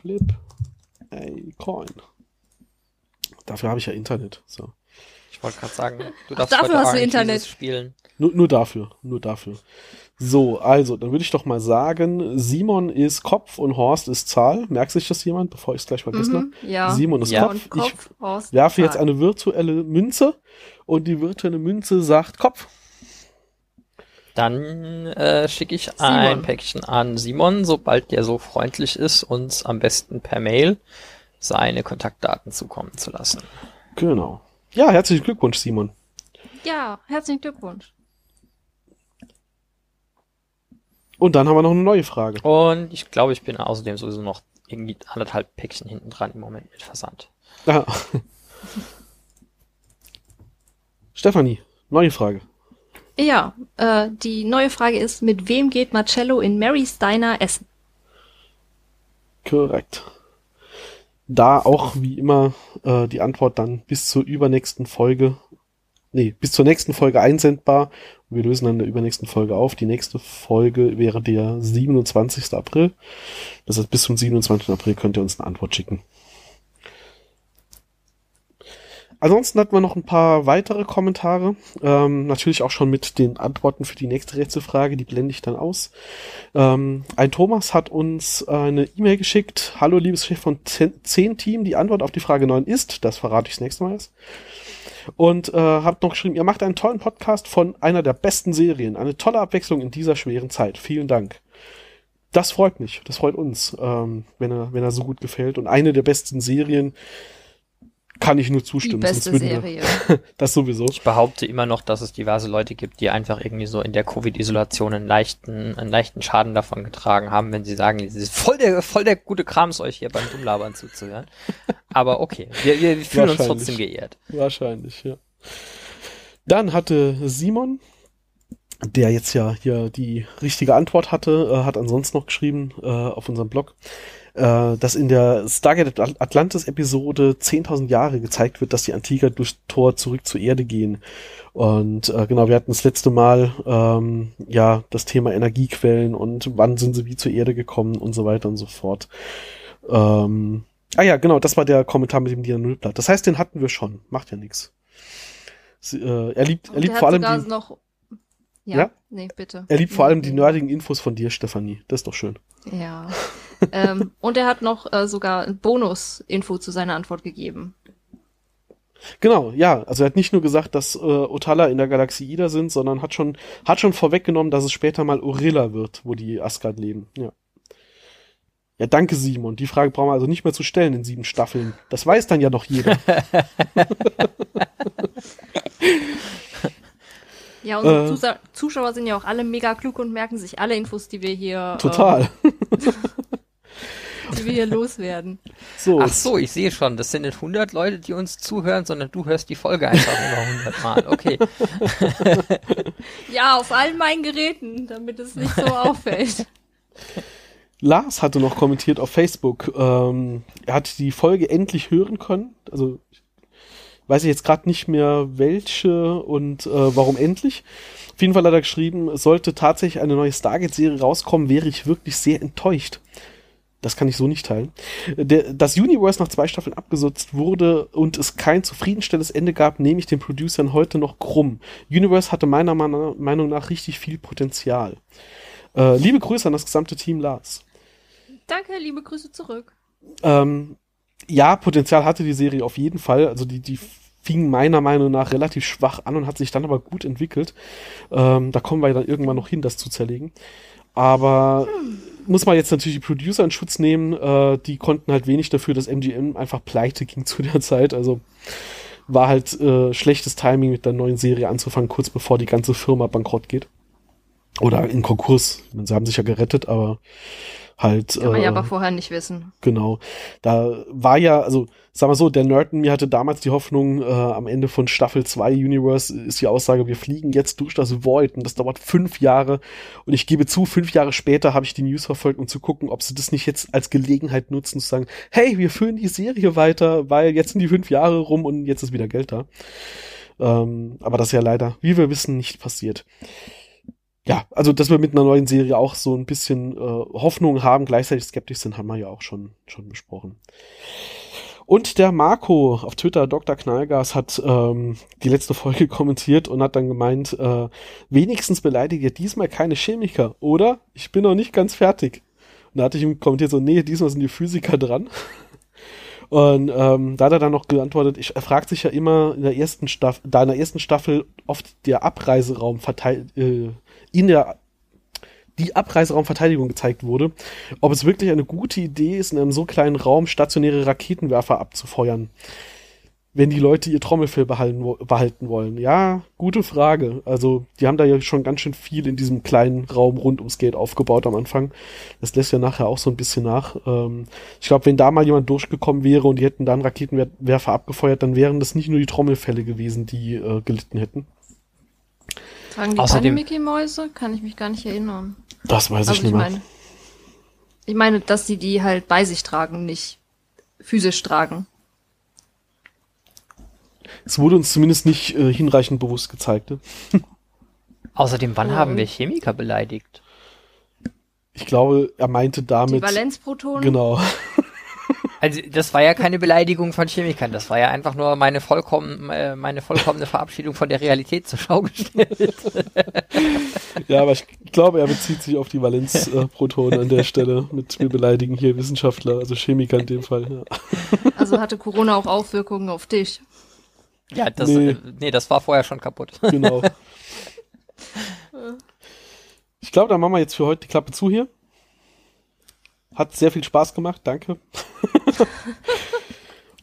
S2: Flip a Coin. Dafür habe ich ja Internet. So.
S1: Ich wollte gerade sagen, du darfst
S3: dafür
S1: heute
S3: hast du Internet.
S1: spielen.
S2: Nur, nur dafür, nur dafür. So, also, dann würde ich doch mal sagen, Simon ist Kopf und Horst ist Zahl. Merkt sich das jemand, bevor ich es gleich vergesse?
S3: Mhm, ja.
S2: Simon ist
S1: Ja.
S2: Kopf.
S3: Kopf, Horst,
S2: Ich werfe jetzt
S3: Zahl.
S2: eine virtuelle Münze und die virtuelle Münze sagt Kopf.
S1: Dann äh, schicke ich ein Päckchen an Simon, sobald der so freundlich ist, uns am besten per Mail seine Kontaktdaten zukommen zu lassen.
S2: Genau. Ja, herzlichen Glückwunsch, Simon.
S3: Ja, herzlichen Glückwunsch.
S2: Und dann haben wir noch eine neue Frage.
S1: Und ich glaube, ich bin außerdem sowieso noch irgendwie anderthalb Päckchen hinten dran im Moment mit Versand.
S2: Ah. Stefanie, neue Frage.
S3: Ja, äh, die neue Frage ist, mit wem geht Marcello in Mary Steiner essen?
S2: Korrekt. Da auch wie immer äh, die Antwort dann bis zur übernächsten Folge, nee, bis zur nächsten Folge einsendbar. Wir lösen dann in der übernächsten Folge auf. Die nächste Folge wäre der 27. April. Das heißt, bis zum 27. April könnt ihr uns eine Antwort schicken. Ansonsten hatten wir noch ein paar weitere Kommentare. Ähm, natürlich auch schon mit den Antworten für die nächste Rätselfrage. Die blende ich dann aus. Ähm, ein Thomas hat uns eine E-Mail geschickt. Hallo, liebes Chef von 10 Team. Die Antwort auf die Frage 9 ist, das verrate ich das nächste Mal erst. Und äh, habt noch geschrieben, ihr macht einen tollen Podcast von einer der besten Serien. Eine tolle Abwechslung in dieser schweren Zeit. Vielen Dank. Das freut mich. Das freut uns, ähm, wenn, er, wenn er so gut gefällt. Und eine der besten Serien, kann ich nur zustimmen.
S3: Die beste Serie.
S2: das sowieso.
S1: Ich behaupte immer noch, dass es diverse Leute gibt, die einfach irgendwie so in der Covid-Isolation einen leichten, einen leichten Schaden davon getragen haben, wenn sie sagen, es ist voll der, voll der gute Krams, euch hier beim Dummlabern zuzuhören. Aber okay, wir, wir fühlen uns trotzdem geehrt.
S2: Wahrscheinlich, ja. Dann hatte Simon, der jetzt ja hier die richtige Antwort hatte, äh, hat ansonsten noch geschrieben äh, auf unserem Blog, äh, dass in der Stargate Atlantis Episode 10.000 Jahre gezeigt wird, dass die Antiker durch Tor zurück zur Erde gehen. Und äh, genau, wir hatten das letzte Mal ähm, ja das Thema Energiequellen und wann sind sie wie zur Erde gekommen und so weiter und so fort. Ähm, ah ja, genau, das war der Kommentar mit dem Dianylblatt. Das heißt, den hatten wir schon. Macht ja nichts. Äh, er liebt, er liebt vor allem die,
S3: noch
S2: ja? ja?
S3: Nee, bitte.
S2: Er liebt vor allem die nerdigen Infos von dir, Stefanie. Das ist doch schön.
S3: Ja. Ähm, und er hat noch äh, sogar Bonus-Info zu seiner Antwort gegeben.
S2: Genau, ja. Also er hat nicht nur gesagt, dass äh, Otala in der Galaxie Ida sind, sondern hat schon, hat schon vorweggenommen, dass es später mal Orilla wird, wo die Asgard leben. Ja. Ja, danke Simon. Die Frage brauchen wir also nicht mehr zu stellen in sieben Staffeln. Das weiß dann ja noch jeder.
S3: Ja, unsere äh, Zuschauer sind ja auch alle mega klug und merken sich alle Infos, die wir hier.
S2: Total.
S3: Äh, die wir hier loswerden.
S1: So. Ach so, ich sehe schon, das sind nicht 100 Leute, die uns zuhören, sondern du hörst die Folge einfach nur 100 Mal. Okay.
S3: ja, auf allen meinen Geräten, damit es nicht so auffällt.
S2: Lars hatte noch kommentiert auf Facebook, ähm, er hat die Folge endlich hören können. Also weiß ich jetzt gerade nicht mehr welche und äh, warum endlich. Auf jeden Fall hat er geschrieben, es sollte tatsächlich eine neue Stargate-Serie rauskommen, wäre ich wirklich sehr enttäuscht. Das kann ich so nicht teilen. Der, das Universe nach zwei Staffeln abgesetzt wurde und es kein zufriedenstellendes Ende gab, nehme ich den Producern heute noch krumm. Universe hatte meiner Meinung nach richtig viel Potenzial. Äh, liebe Grüße an das gesamte Team Lars.
S3: Danke, liebe Grüße zurück.
S2: Ähm, ja, Potenzial hatte die Serie auf jeden Fall. Also die, die fing meiner Meinung nach relativ schwach an und hat sich dann aber gut entwickelt. Ähm, da kommen wir dann irgendwann noch hin, das zu zerlegen. Aber hm. muss man jetzt natürlich die Producer in Schutz nehmen. Äh, die konnten halt wenig dafür, dass MGM einfach pleite ging zu der Zeit. Also war halt äh, schlechtes Timing mit der neuen Serie anzufangen, kurz bevor die ganze Firma bankrott geht. Oder in Konkurs. Sie haben sich ja gerettet, aber halt.
S3: Kann man äh, ja aber vorher nicht wissen.
S2: Genau. Da war ja, also, sag mal so, der Nerd in mir hatte damals die Hoffnung, äh, am Ende von Staffel 2 Universe ist die Aussage, wir fliegen jetzt durch das Void und das dauert fünf Jahre. Und ich gebe zu, fünf Jahre später habe ich die News verfolgt, um zu gucken, ob sie das nicht jetzt als Gelegenheit nutzen, zu sagen, hey, wir führen die Serie weiter, weil jetzt sind die fünf Jahre rum und jetzt ist wieder Geld da. Ähm, aber das ist ja leider, wie wir wissen, nicht passiert ja, also dass wir mit einer neuen Serie auch so ein bisschen äh, Hoffnung haben, gleichzeitig skeptisch sind, haben wir ja auch schon, schon besprochen. Und der Marco auf Twitter, Dr. Knallgas, hat ähm, die letzte Folge kommentiert und hat dann gemeint, äh, wenigstens beleidigt ihr diesmal keine Chemiker, oder? Ich bin noch nicht ganz fertig. Und da hatte ich ihm kommentiert so, nee, diesmal sind die Physiker dran. Und ähm, da hat er dann noch geantwortet, ich, er fragt sich ja immer in der ersten Staffel, da in der ersten Staffel oft der Abreiseraum verteilt, äh, in der die Abreiseraumverteidigung gezeigt wurde, ob es wirklich eine gute Idee ist, in einem so kleinen Raum stationäre Raketenwerfer abzufeuern wenn die Leute ihr Trommelfell behalten, wollen? Ja, gute Frage. Also, die haben da ja schon ganz schön viel in diesem kleinen Raum rund ums Gate aufgebaut am Anfang. Das lässt ja nachher auch so ein bisschen nach. Ähm, ich glaube, wenn da mal jemand durchgekommen wäre und die hätten dann Raketenwerfer abgefeuert, dann wären das nicht nur die Trommelfälle gewesen, die äh, gelitten hätten.
S3: Tragen die Außerdem, keine Mickey-Mäuse? Kann ich mich gar nicht erinnern.
S2: Das weiß ich also nicht mehr.
S3: Meine, ich meine, dass sie die halt bei sich tragen, nicht physisch tragen.
S2: Es wurde uns zumindest nicht äh, hinreichend bewusst gezeigt. Ne?
S1: Außerdem, wann oh. haben wir Chemiker beleidigt?
S2: Ich glaube, er meinte damit. Die
S3: Valenzprotonen?
S2: Genau.
S1: Also das war ja keine Beleidigung von Chemikern, das war ja einfach nur meine vollkommen, äh, meine vollkommene Verabschiedung von der Realität zur Schau gestellt.
S2: ja, aber ich glaube, er bezieht sich auf die Valenzprotonen an der Stelle mit wir beleidigen hier Wissenschaftler, also Chemiker in dem Fall. Ja.
S3: Also hatte Corona auch Auswirkungen auf dich?
S1: Ja, das, nee. Nee, das war vorher schon kaputt.
S2: Genau. Ich glaube, dann machen wir jetzt für heute die Klappe zu hier. Hat sehr viel Spaß gemacht, danke.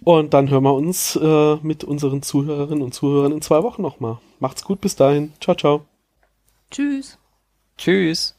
S2: Und dann hören wir uns äh, mit unseren Zuhörerinnen und Zuhörern in zwei Wochen nochmal. Macht's gut, bis dahin. Ciao, ciao.
S3: Tschüss.
S1: Tschüss.